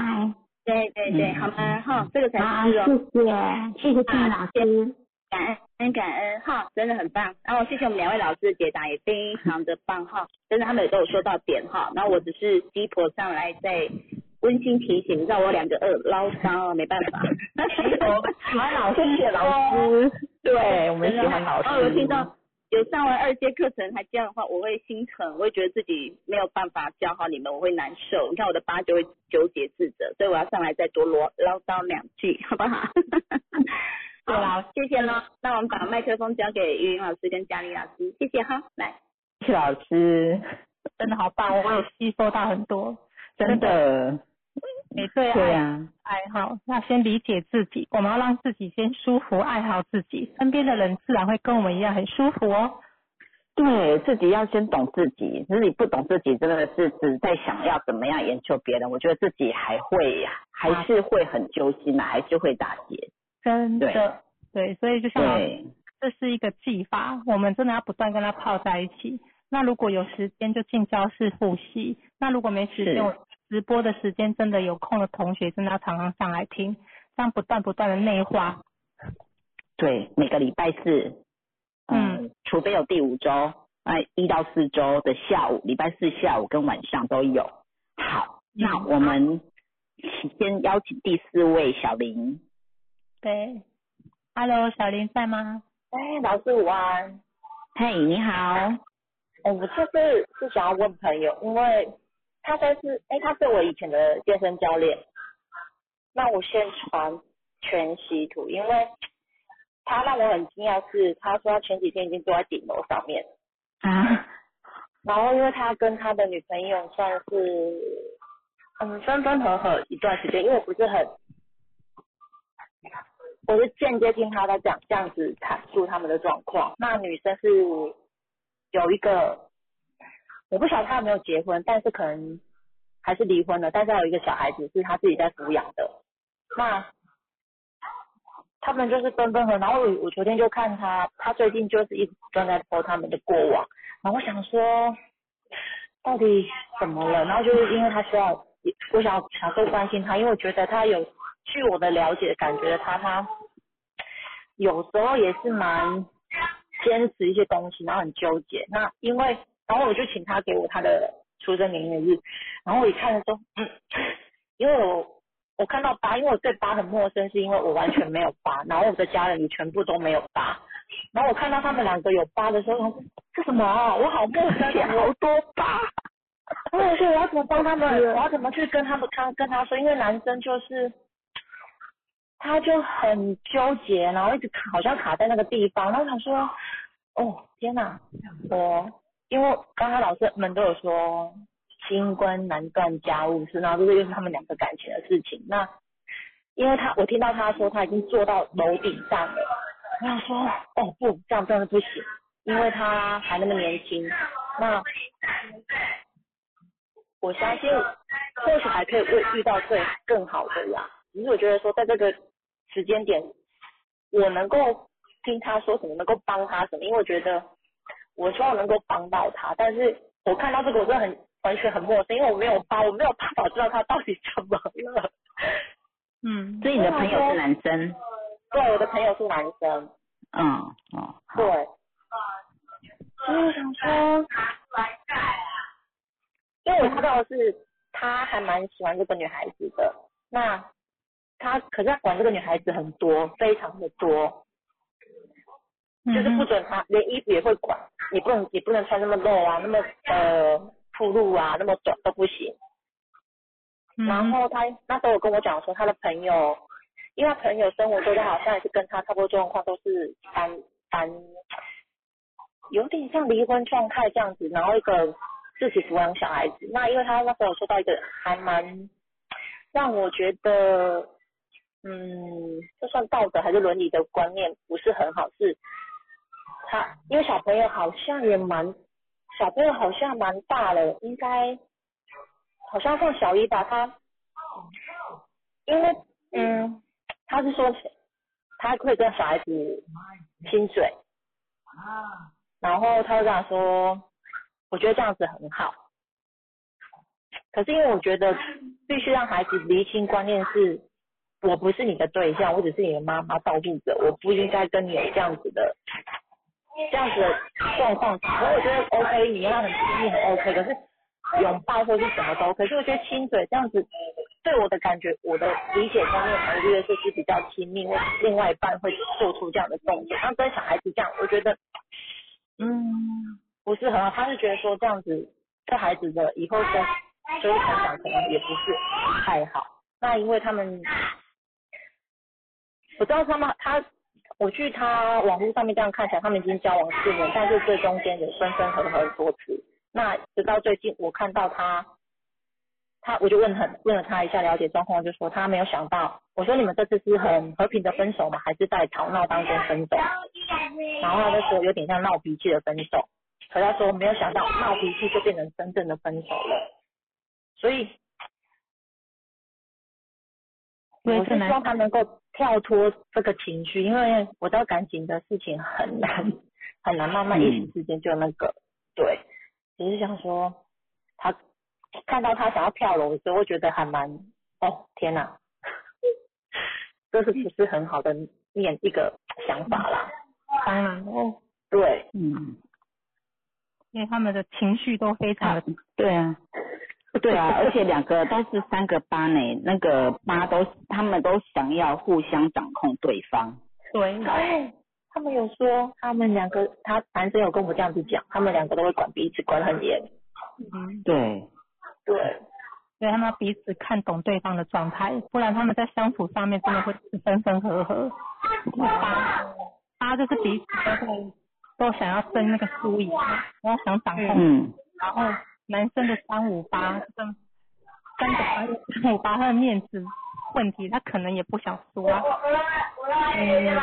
对对对，好吗？哈，这个才是哦。谢谢，谢谢郑老师，感恩感恩哈，真的很棒。然后谢谢我们两位老师的解答也非常的棒哈，真的他们也都有说到点哈。然后我只是鸡婆上来在。温馨提醒，让我两个二唠骚，没办法。喜欢老师，谢谢老师。[LAUGHS] 对，我们喜欢老师。哦，有听到有上完二阶课程还这样的话，我会心疼，我会觉得自己没有办法教好你们，我会难受。你看我的八就会纠结自责，所以我要上来再多啰唠叨两句，好不好？[LAUGHS] 好，谢谢喽。那我们把麦克风交给于云老师跟嘉玲老师，谢谢哈。来，谢老师，真的好棒，我有吸收到很多，真的。[LAUGHS] 你对爱爱好，那先理解自己，我们要让自己先舒服，爱好自己，身边的人自然会跟我们一样很舒服哦。对自己要先懂自己，如果你不懂自己，真的是只在想要怎么样研究别人，我觉得自己还会呀，还是会很揪心的，还是会打结。真的，对，所以就像这是一个技法，我们真的要不断跟他泡在一起。那如果有时间就进教室复习，那如果没时间，我。直播的时间真的有空的同学，真的要常常上来听，这样不断不断的内化。对，每个礼拜四，嗯，除非有第五周，哎，一到四周的下午，礼拜四下午跟晚上都有。好，那我们先邀请第四位小林。对，Hello，小林在吗？哎，老师午安。嘿，你好。哎，我就是是想要问朋友，因为。他算是，哎，他是我以前的健身教练。那我先传全息图，因为他让我很惊讶是，他说他前几天已经坐在顶楼上面。啊。然后因为他跟他的女朋友算是，嗯，分分合合一段时间，因为我不是很我是间接听他在讲这样子阐述他们的状况。那女生是有一个，我不晓得他有没有结婚，但是可能还是离婚了，但是还有一个小孩子是他自己在抚养的。那他们就是分分合，然后我我昨天就看他，他最近就是一直都在播他们的过往，然后我想说到底怎么了，然后就是因为他需要，我想想多关心他，因为我觉得他有，据我的了解，感觉他他有时候也是蛮坚持一些东西，然后很纠结。那因为，然后我就请他给我他的出生年月日，然后我一看的时候，嗯，[LAUGHS] 因为我。我看到疤，因为我对疤很陌生，是因为我完全没有疤，然后我的家人也全部都没有疤。然后我看到他们两个有疤的时候，这什么啊？我好陌生，好多疤。然后我说我要怎么帮他们？我要怎么去跟他们他跟他说？因为男生就是他就很纠结，然后一直卡，好像卡在那个地方。然后他说，哦天哪，我因为刚刚老师们都有说。新官难断家务事，然后这个又是他们两个感情的事情。那因为他，我听到他说他已经坐到楼顶上了。我想说，哦不，这样真的不行，因为他还那么年轻。那我相信，或许还可以会遇到最更好的呀。只是我觉得说，在这个时间点，我能够听他说什么，能够帮他什么，因为我觉得我希望能够帮到他。但是我看到这个，我真的很。完全很陌生，因为我没有发，我没有办法知道他到底怎么了。[LAUGHS] 嗯，所以你的朋友是男生？对，我的朋友是男生。嗯，哦，对。所以我想说，因为我知道是他还蛮喜欢这个女孩子的，那他可是他管这个女孩子很多，非常的多，就是不准他连衣服也会管，你不能你不能穿那么露啊，那么呃。铺路啊，那么短都不行。然后他那时候有跟我讲说，他的朋友，因为他朋友生活中好像也是跟他差不多状况，都是单单，有点像离婚状态这样子。然后一个自己抚养小孩子。那因为他那时候说到一个还蛮让我觉得，嗯，就算道德还是伦理的观念不是很好，是他因为小朋友好像也蛮。小朋友好像蛮大了，应该好像上小一吧。他因为嗯，他是说他会跟小孩子亲嘴，然后他就这样说，我觉得这样子很好。可是因为我觉得必须让孩子厘清观念是，我不是你的对象，我只是你的妈妈照顾者，我不应该跟你有这样子的。这样子的状况，所以我觉得 OK，你要很亲密很 OK，可是拥抱或是什么都，可是我觉得亲嘴这样子，对我的感觉，我的理解方面，我觉得是是比较亲密，或另外一半会做出这样的动作。那跟小孩子这样，我觉得，嗯，不是很好。他是觉得说这样子对孩子的以后生就是成长可能也不是太好。那因为他们，我知道他们他。我去他网络上面这样看起来，他们已经交往四年，但是最中间有分分合合很多次。那直到最近，我看到他，他我就问很问了他一下了解状况，就说他没有想到，我说你们这次是很和平的分手吗？还是在吵闹当中分手？然后他就说有点像闹脾气的分手，可他说没有想到闹脾气就变成真正的分手了，所以。我是希望他能够跳脱这个情绪，因为我知道感情的事情很难很难，慢慢一时之间就那个对，只是想说他看到他想要跳楼的时候，我觉得还蛮哦天哪，[LAUGHS] 这是不是很好的念一个想法啦？当然哦，对，嗯，因为他们的情绪都非常的对啊。[LAUGHS] 对啊，而且两个都是三个八呢，那个八都他们都想要互相掌控对方。对，他们有说他们两个，他男生有跟我这样子讲，他们两个都会管彼此管很严。嗯，对，对，对他们彼此看懂对方的状态，不然他们在相处上面真的会分分合合。八八就是彼此都会都想要争那个输赢，然后想掌控，嗯，然后。男生的三五八，[LAUGHS] 跟三个八三五八，他的面子问题，他可能也不想说。嗯，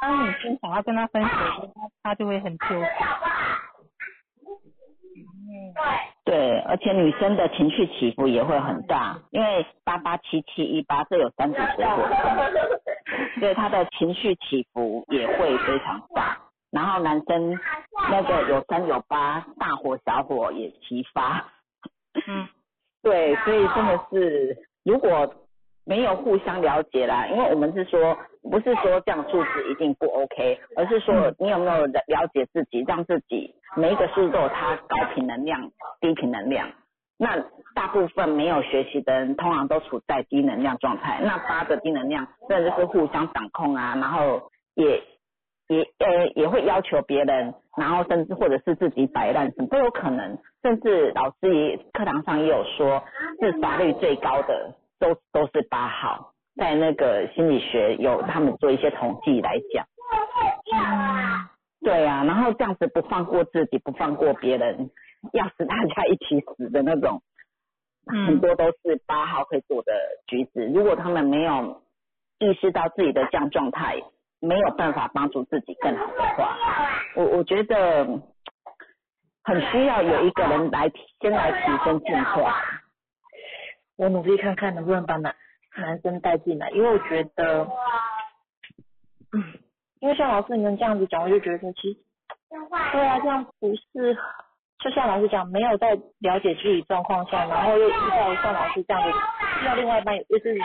当女生想要跟他分手的时候，他他就会很纠结。对，而且女生的情绪起伏也会很大，因为八八七七一八这有三组水果，[LAUGHS] 所以他的情绪起伏也会非常大。然后男生那个有三有八，大火小火也齐发。嗯，[LAUGHS] 对，所以真的是如果没有互相了解啦，因为我们是说不是说这样数字一定不 OK，而是说你有没有了了解自己，让自己每一个数字都有它高频能量、低频能量。那大部分没有学习的人，通常都处在低能量状态。那八的低能量，真的就是互相掌控啊，然后也也呃也会要求别人，然后甚至或者是自己摆烂，什么都有可能。甚至老师也课堂上也有说，自杀率最高的都都是八号，在那个心理学有他们做一些统计来讲。对啊，然后这样子不放过自己，不放过别人，要死大家一起死的那种，很多都是八号会做的举止。如果他们没有意识到自己的这样状态，没有办法帮助自己更好的话，我我觉得很需要有一个人来先来提升进化。我努力看看能不能把男男生带进来，因为我觉得，嗯，因为像老师你们这样子讲，我就觉得其实，对啊，这样不是，就像老师讲，没有在了解自己状况下，然后又遇到像老师这样的，遇到另外一半又是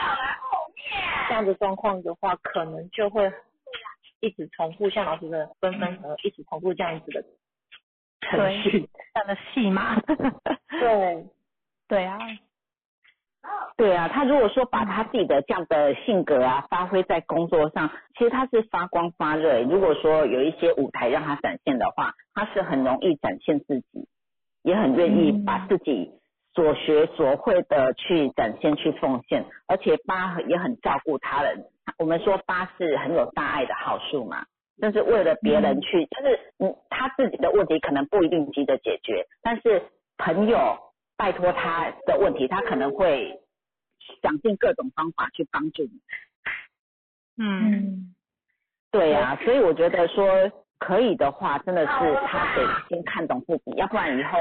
这样的状况的话，可能就会一直重复像老师的分分合合，一直重复这样子的程序，这样的戏码。[LAUGHS] 对，对啊，对啊，他如果说把他自己的这样的性格啊发挥在工作上，其实他是发光发热。如果说有一些舞台让他展现的话，他是很容易展现自己，也很愿意把自己所学所会的去展现、去奉献，而且八也很照顾他人。我们说八是很有大爱的好数嘛，但是为了别人去，就是嗯他自己的问题可能不一定急着解决，但是朋友拜托他的问题，他可能会想尽各种方法去帮助你。嗯，对呀、所以我觉得说可以的话，真的是他得先看懂自己，要不然以后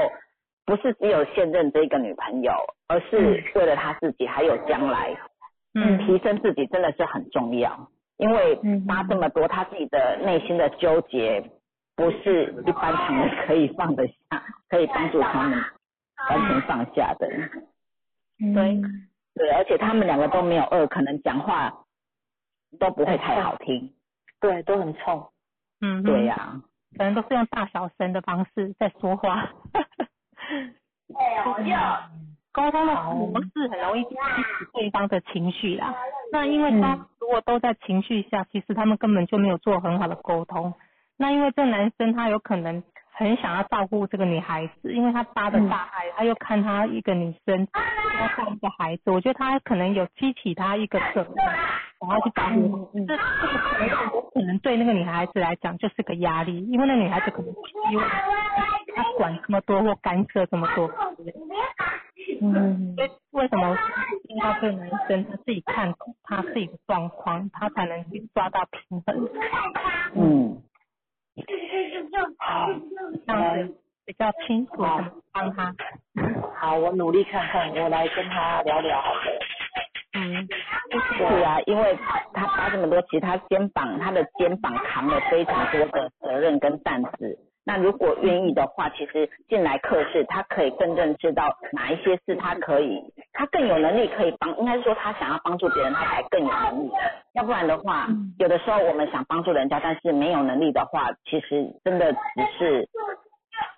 不是只有现任这一个女朋友，而是为了他自己还有将来，嗯提升自己真的是很重要。因为他这么多，他自己的内心的纠结，不是一般常人可以放得下，[LAUGHS] 可以帮助他们完全放下的。对，对，而且他们两个都没有恶，可能讲话都不会太好听。对，都很冲。嗯，对呀、可能都是用大小声的方式在说话。[LAUGHS] 沟通的模式很容易激起对方的情绪啦。那因为他如果都在情绪下，其实他们根本就没有做很好的沟通。那因为这男生他有可能很想要照顾这个女孩子，因为他八的大爱，他又看他一个女生，要看一个孩子，我觉得他可能有激起他一个责任，想要去保护。这这个可能有可能对那个女孩子来讲就是个压力，因为那女孩子可能不希望他管这么多或干涉这么多。嗯，所以为什么应该这个男生他自己看懂他自己的状况，他才能去抓到平衡，嗯，好，这样子比较清楚怎么帮他。好，我努力看看，我来跟他聊聊好了。嗯，是啊，因为他八这么多，其实他肩膀他的肩膀扛了非常多的责任跟担子。那如果愿意的话，其实进来课室，他可以更认知到哪一些是他可以，他更有能力可以帮，应该是说他想要帮助别人，他才更有能力。要不然的话，有的时候我们想帮助人家，但是没有能力的话，其实真的只是，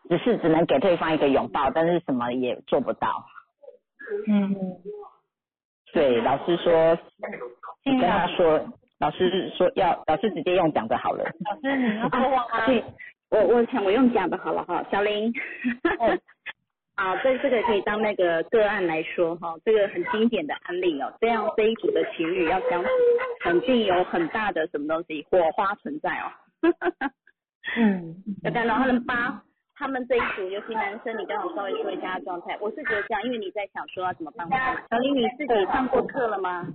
只是只能给对方一个拥抱，但是什么也做不到。嗯，对，老师说，你跟他量说，老师说要，老师直接用讲的好了。老师你要多问他。对，我我想我用讲的好了哈，小林。哦 [LAUGHS] 啊，这这个可以当那个个案来说哈，这个很经典的案例哦。这样这一组的情侣要相处，肯定有很大的什么东西火花存在哦。嗯，有看到他们八，他们这一组，尤其男生，你刚好稍微说一下状态。我是觉得这样，因为你在想说要怎么帮他。小林，你自己上过课了吗？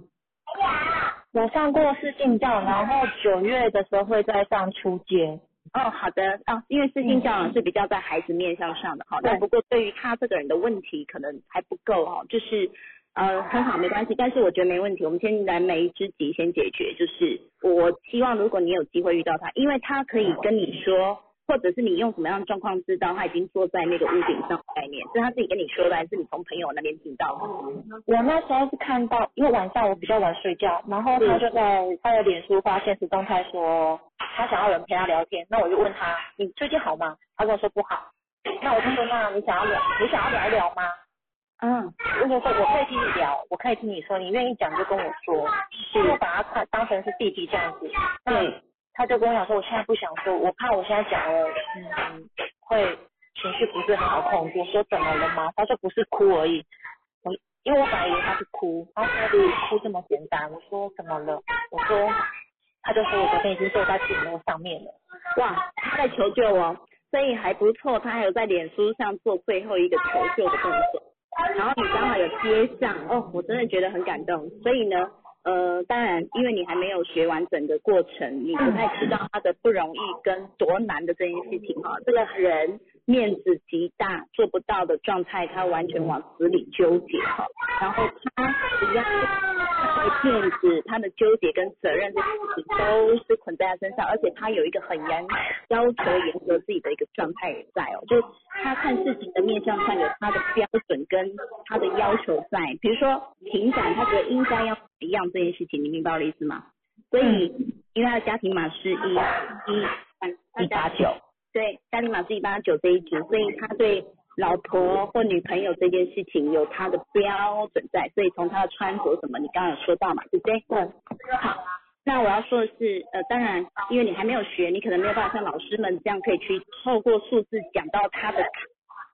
我上过试镜教，然后九月的时候会再上初阶。哦，好的，啊，因为私信教养是比较在孩子面向上的，哈，但不过对于他这个人的问题可能还不够哈，就是呃很好没关系，但是我觉得没问题，我们先来每一只急先解决，就是我希望如果你有机会遇到他，因为他可以跟你说。或者是你用什么样的状况知道他已经坐在那个屋顶上的概念，是他自己跟你说的，还是你从朋友那边听到的？我那时候是看到，因为晚上我比较晚睡觉，然后他就在他的脸书发现实动态说他想要人陪他聊天，那我就问他你最近好吗？他跟我说不好，那我就说那你想要聊你想要聊一聊吗？嗯，如果说我可以听你聊，我可以听你说，你愿意讲就跟我说，就把他看当成是弟弟这样子。对。他就跟我讲说，我现在不想说，我怕我现在讲了，嗯，会情绪不是很好控制。我说怎么了吗？他说不是哭而已。我因为我本来以为他是哭，他说哭这么简单。我说怎么了？我说，他就说我昨天已经坐在屏幕上面了。哇，他在求救哦，生意还不错。他还有在脸书上做最后一个求救的动作，然后你刚好有接上，哦，我真的觉得很感动。所以呢。呃，当然，因为你还没有学完整个过程，你不太知道他的不容易跟多难的这件事情哈。这个人面子极大，做不到的状态，他完全往死里纠结哈。然后他一样，他的面子、他的纠结跟责任这些事情都是捆在他身上，而且他有一个很严要求、严格自己的一个状态也在哦，就是他看事情的面向上有他的标准跟他的要求在，比如说情感，他觉得应该要。一样这件事情，你明白我的意思吗？所以，因为他的家庭码是一一一八九，对，家庭码是一八九这一组，所以他对老婆或女朋友这件事情有他的标准在，所以从他的穿着什么，你刚刚有说到嘛，对不对？对。好，那我要说的是，呃，当然，因为你还没有学，你可能没有办法像老师们这样可以去透过数字讲到他的，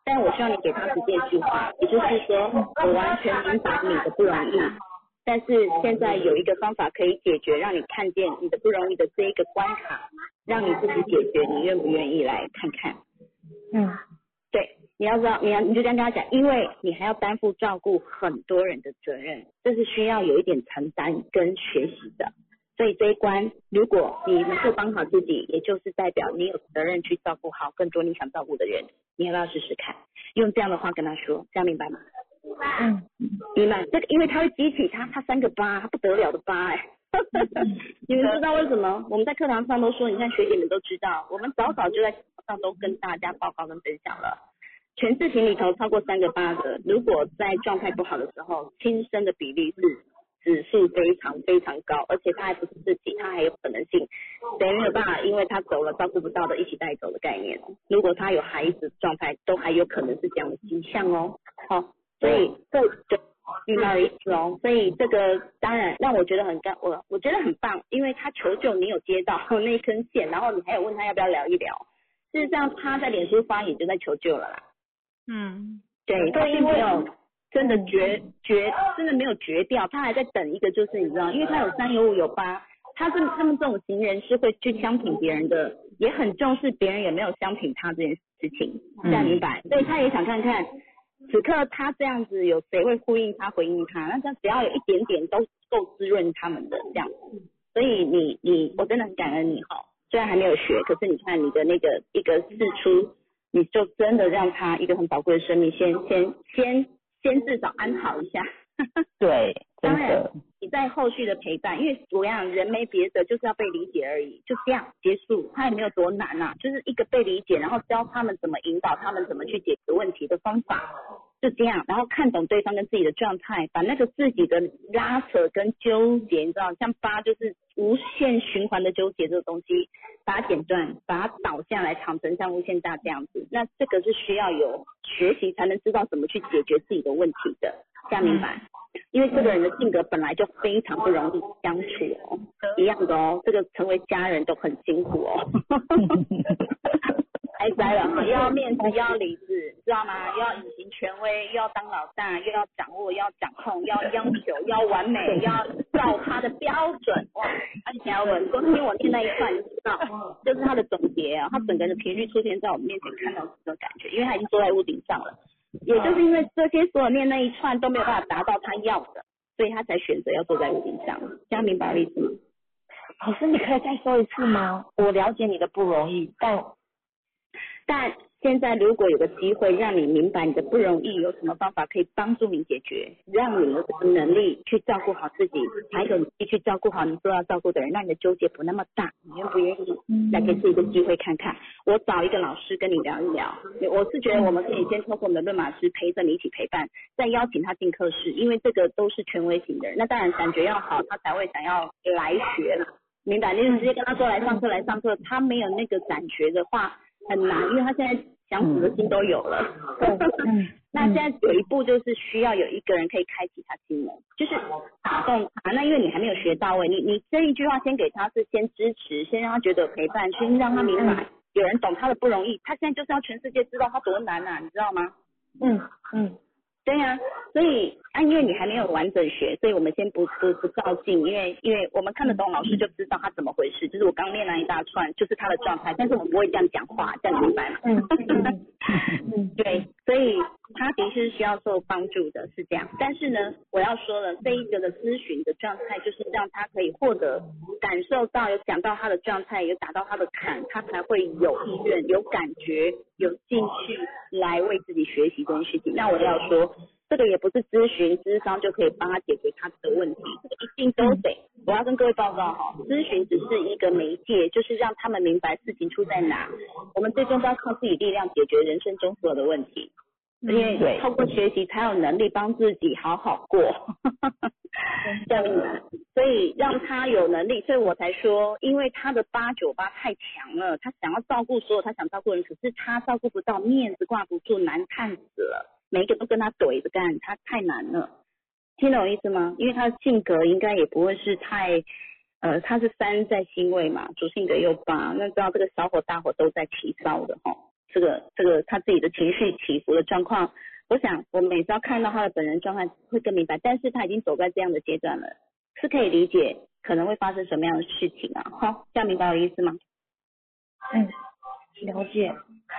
但我希望你给他直接一句话，也就是说，我完全明白你的不容易。但是现在有一个方法可以解决，让你看见你的不容易的这一个关卡，让你自己解决，你愿不愿意来看看？嗯，对，你要知道，你要你就这样跟他讲，因为你还要担负照顾很多人的责任，这是需要有一点承担跟学习的。所以这一关，如果你能够帮好自己，也就是代表你有责任去照顾好更多你想照顾的人。你要不要试试看？用这样的话跟他说，这样明白吗？嗯，明白这个，因为他会激起他，他三个八，他不得了的八哎，[LAUGHS] 你们知道为什么？我们在课堂上都说，你看学姐们都知道，我们早早就在上都跟大家报告跟分享了，全视频里头超过三个八的，如果在状态不好的时候，轻生的比例是指数非常非常高，而且他还不是自己，他还有可能性，等于没有办法，因为他走了照顾不到的一起带走的概念哦。如果他有孩子状态，都还有可能是这样的迹象哦，好。所以这就遇到一次哦，所以这个当然让我觉得很干，我我觉得很棒，因为他求救，你有接到 [LAUGHS] 那一根线，然后你还有问他要不要聊一聊，事实上他在脸书发也就在求救了啦。嗯，对，他并没有真的绝绝，真的没有绝掉，他还在等一个，就是你知道，因为他有三有五有八，他是他们这种行人是会去相挺别人的，也很重视别人有没有相挺他这件事情，这样明白？所以他也想看看。此刻他这样子，有谁会呼应他、回应他？那这样只要有一点点都够滋润他们的这样。所以你你我真的很感恩你哈，虽然还没有学，可是你看你的那个一个试出，你就真的让他一个很宝贵的生命先先先先至少安好一下。[LAUGHS] 对，当然你在后续的陪伴，因为我讲人没别的，就是要被理解而已，就这样结束，他也没有多难呐，就是一个被理解，然后教他们怎么引导他们怎么去解决问题的方法，就这样，然后看懂对方跟自己的状态，把那个自己的拉扯跟纠结，你知道，像八就是无限循环的纠结这个东西，把它剪断，把它倒下来，长成像无限大这样子，那这个是需要有学习才能知道怎么去解决自己的问题的。这样明白，因为这个人的性格本来就非常不容易相处哦，一样的哦，这个成为家人都很辛苦哦，[LAUGHS] 太 [LAUGHS] 栽了哈，又要面子又要理智，知道吗？又要隐形权威，又要当老大，又要掌握，又要掌控，要要求，要完美，要照他的标准哇！而且要稳，昨天我念那一段你知道，就是他的总结啊，他整个人的频率出现在我们面前，看到这种感觉，因为他已经坐在屋顶上了。也就是因为这些所有念那一串都没有办法达到他要的，所以他才选择要坐在屋顶上。这样明白我意思吗？老师，你可以再说一次吗？我了解你的不容易，但但现在如果有个机会让你明白你的不容易，有什么方法可以帮助你解决，让你有什么能力去照顾好自己，还有能力去照顾好你所要照顾的人，让你的纠结不那么大，你愿不愿意来给自己一个机会看看？我找一个老师跟你聊一聊。我是觉得我们可以先透过我们的论马师陪着你一起陪伴，再邀请他进课室，因为这个都是权威型的人，那当然感觉要好，他才会想要来学了。明白？你直接跟他说来上课来上课，他没有那个感觉的话。很难，因为他现在想死的心都有了。嗯那现在有一步就是需要有一个人可以开启他心门，就是打动他。那因为你还没有学到位，你你这一句话先给他是先支持，先让他觉得陪伴，先让他明白有人懂他的不容易。他现在就是要全世界知道他多难啊，你知道吗？嗯嗯。对呀，所以啊，因为你还没有完整学，所以我们先不不不照镜，因为因为我们看得懂老师就知道他怎么回事，就是我刚练了一大串，就是他的状态，但是我们不会这样讲话，这样明白吗？嗯 [LAUGHS] 嗯，对，所以他的确是需要受帮助的，是这样。但是呢，我要说了，这一个的咨询的状态，就是让他可以获得感受到有讲到他的状态，有打到他的坎，他才会有意愿、有感觉、有兴趣来为自己学习这件事情。那我要说。这个也不是咨询、咨商就可以帮他解决他的问题，这个一定都得。我要跟各位报告哈，咨询只是一个媒介，就是让他们明白事情出在哪。我们最终都要靠自己力量解决人生中所有的问题，因为透过学习才有能力帮自己好好过。[LAUGHS] 这样子，所以让他有能力，所以我才说，因为他的八九八太强了，他想要照顾所有他想照顾人，可是他照顾不到，面子挂不住，难看死了。每一个都跟他怼着干，他太难了，听懂我意思吗？因为他的性格应该也不会是太，呃，他是三在星位嘛，主性格又八，那知道这个小火大火都在起烧的哈，这个这个他自己的情绪起伏的状况，我想我每次要看到他的本人状态会更明白，但是他已经走在这样的阶段了，是可以理解可能会发生什么样的事情啊，好，这样明白我意思吗？嗯。了解，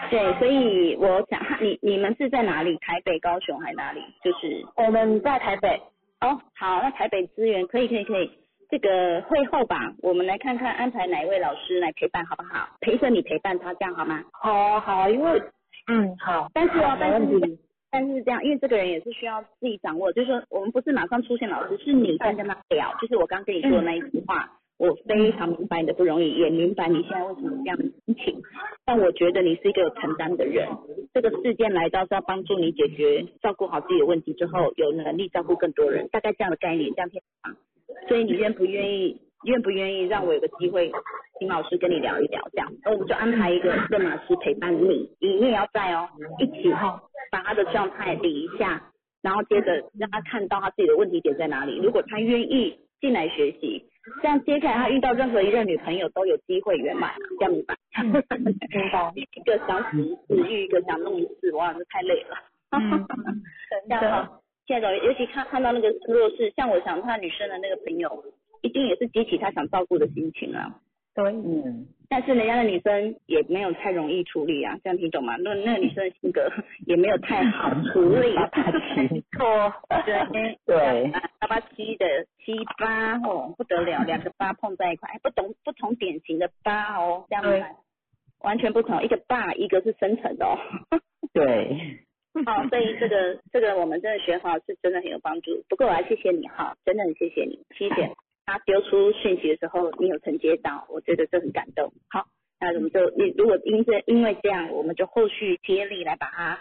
对，所以我想，你你们是在哪里？台北、高雄还是哪里？就是我们在台北。哦，好，那台北资源可以，可以，可以。这个会后吧，我们来看看安排哪一位老师来陪伴，好不好？陪着你陪伴他，这样好吗？好，好，因为嗯好，但是哦，但是但是这样，因为这个人也是需要自己掌握，就是说我们不是马上出现老师，是你在跟他聊，就是我刚跟你说的那一句话。我非常明白你的不容易，也明白你现在为什么这样的心情。但我觉得你是一个有承担的人。这个事件来到是要帮助你解决、照顾好自己的问题之后，有能力照顾更多人，大概这样的概念，这样偏啊。所以你愿不愿意？愿不愿意让我有个机会，请老师跟你聊一聊？这样，那我们就安排一个热马师陪伴你，你也要在哦，一起哈，把他的状态理一下，然后接着让他看到他自己的问题点在哪里。如果他愿意进来学习。这样接下来他遇到任何一任女朋友都有机会圆满，这样明白？明白。[LAUGHS] 一个想死一次遇一个想弄一次，哇，这太累了。嗯，这样哈。现在尤其看看到那个弱势，像我想他女生的那个朋友，一定也是激起他想照顾的心情啊。对，嗯。但是人家的女生也没有太容易处理啊，这样听懂吗？那那个女生的性格 [LAUGHS] 也没有太好处理。八八七，错，对对，八八七的七八哦，不得了，两个八碰在一块，不同不同典型的八哦，这样子，完全不同，一个八，一个是深层的哦。对。好，所以这个这个我们真的学好是真的很有帮助。不过我要谢谢你哈，真的很谢谢你，谢谢。他丢出讯息的时候，你有承接到，我觉得这很感动。好，那我们就你如果因这因为这样，我们就后续接力来把它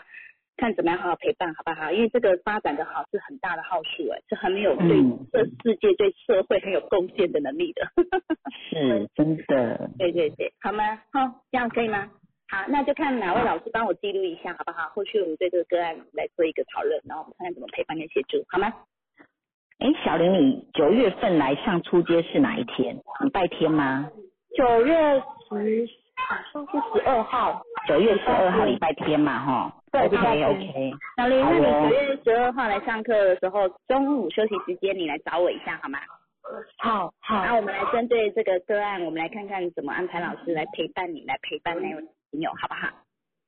看怎么样好好陪伴，好不好？因为这个发展的好是很大的好处，哎，是很有对这世界对社会很有贡献的能力的。[LAUGHS] 是真的。对对对，好吗？好，这样可以吗？好，那就看哪位老师帮我记录一下，好不好？后续我们对这个个案来做一个讨论，然后我们看看怎么陪伴跟协助，好吗？哎，小林，你九月份来上初阶是哪一天？礼拜天吗？九月十，好像是十二号。九月十二号礼拜天嘛，哈。对，OK OK。小林，那你九月十二号来上课的时候，中午休息时间你来找我一下好吗？好，好。那我们来针对这个个案，我们来看看怎么安排老师来陪伴你，来陪伴那位朋友，好不好？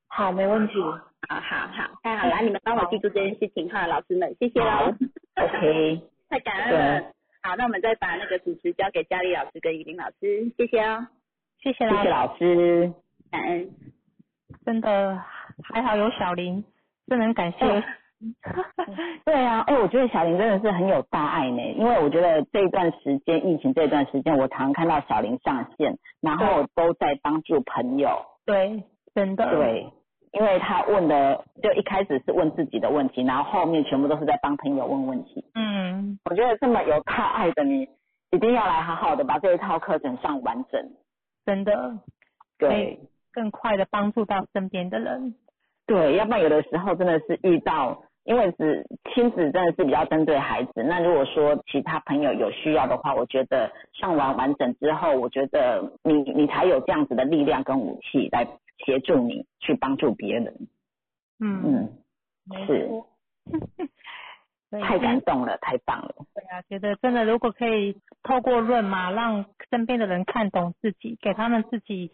好，没问题。好好好，太好了，你们帮我记住这件事情哈，老师们，谢谢喽。OK。太感恩了。好，那我们再把那个主持交给佳丽老师跟依林老师，谢谢哦。谢谢谢谢老师。感恩。真的还好有小林，真的很感谢。[LAUGHS] 对啊，哎，我觉得小林真的是很有大爱呢，因为我觉得这段时间疫情这段时间，我常看到小林上线，然后都在帮助朋友。对，真的。对，因为他问的就一开始是问自己的问题，然后后面全部都是在帮朋友问问题。嗯，我觉得这么有大爱的你，一定要来好好的把这一套课程上完整。真的。对。更快的帮助到身边的人。对，要不然有的时候真的是遇到。因为是亲子真的是比较针对孩子，那如果说其他朋友有需要的话，我觉得上完完整之后，我觉得你你才有这样子的力量跟武器来协助你去帮助别人。嗯嗯，是，[LAUGHS] 太感动了，太棒了。对啊，觉得真的如果可以透过论嘛，让身边的人看懂自己，给他们自己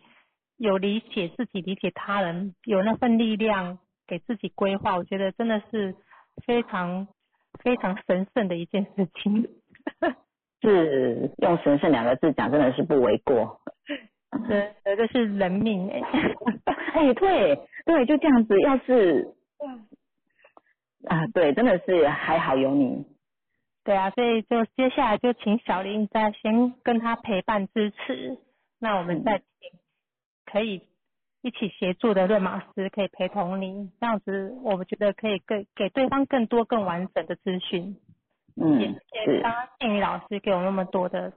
有理解自己，理解他人，有那份力量。给自己规划，我觉得真的是非常非常神圣的一件事情。[LAUGHS] 是用神圣两个字讲，真的是不为过。对，这是人命哎。[LAUGHS] 哎，对对，就这样子。要是啊，对，真的是还好有你。对啊，所以就接下来就请小林再先跟他陪伴支持，那我们再请可以。一起协助的论马师可以陪同你，这样子我们觉得可以更给对方更多更完整的资讯。嗯，谢刚刚静怡老师给我那么多的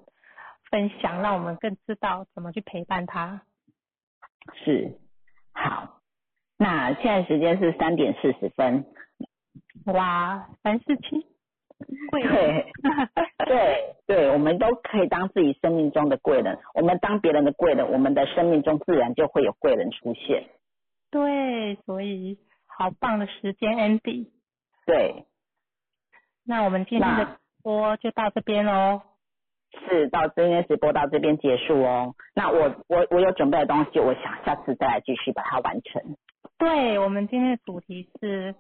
分享，让我们更知道怎么去陪伴他。是，好，那现在时间是三点四十分。哇，三四七。贵人，[LAUGHS] 对对，我们都可以当自己生命中的贵人。我们当别人的贵人，我们的生命中自然就会有贵人出现。对，所以好棒的时间，Andy。对，那我们今天的直播就到这边喽。是，到今天直播到这边结束哦。那我我我有准备的东西，我想下次再来继续把它完成。对，我们今天的主题是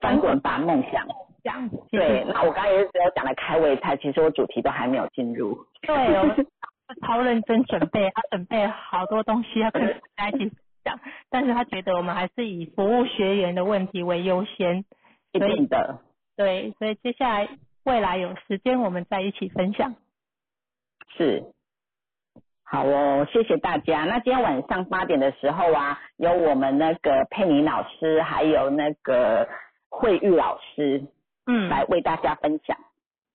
翻滚吧梦想。讲对，那我刚才也是只有讲了开胃菜，其实我主题都还没有进入。对，我超认真准备，他准备好多东西要跟大家一起讲，但是他觉得我们还是以服务学员的问题为优先。一定的。对，所以接下来未来有时间我们再一起分享。是。好哦，谢谢大家。那今天晚上八点的时候啊，有我们那个佩妮老师，还有那个慧玉老师。嗯，来为大家分享。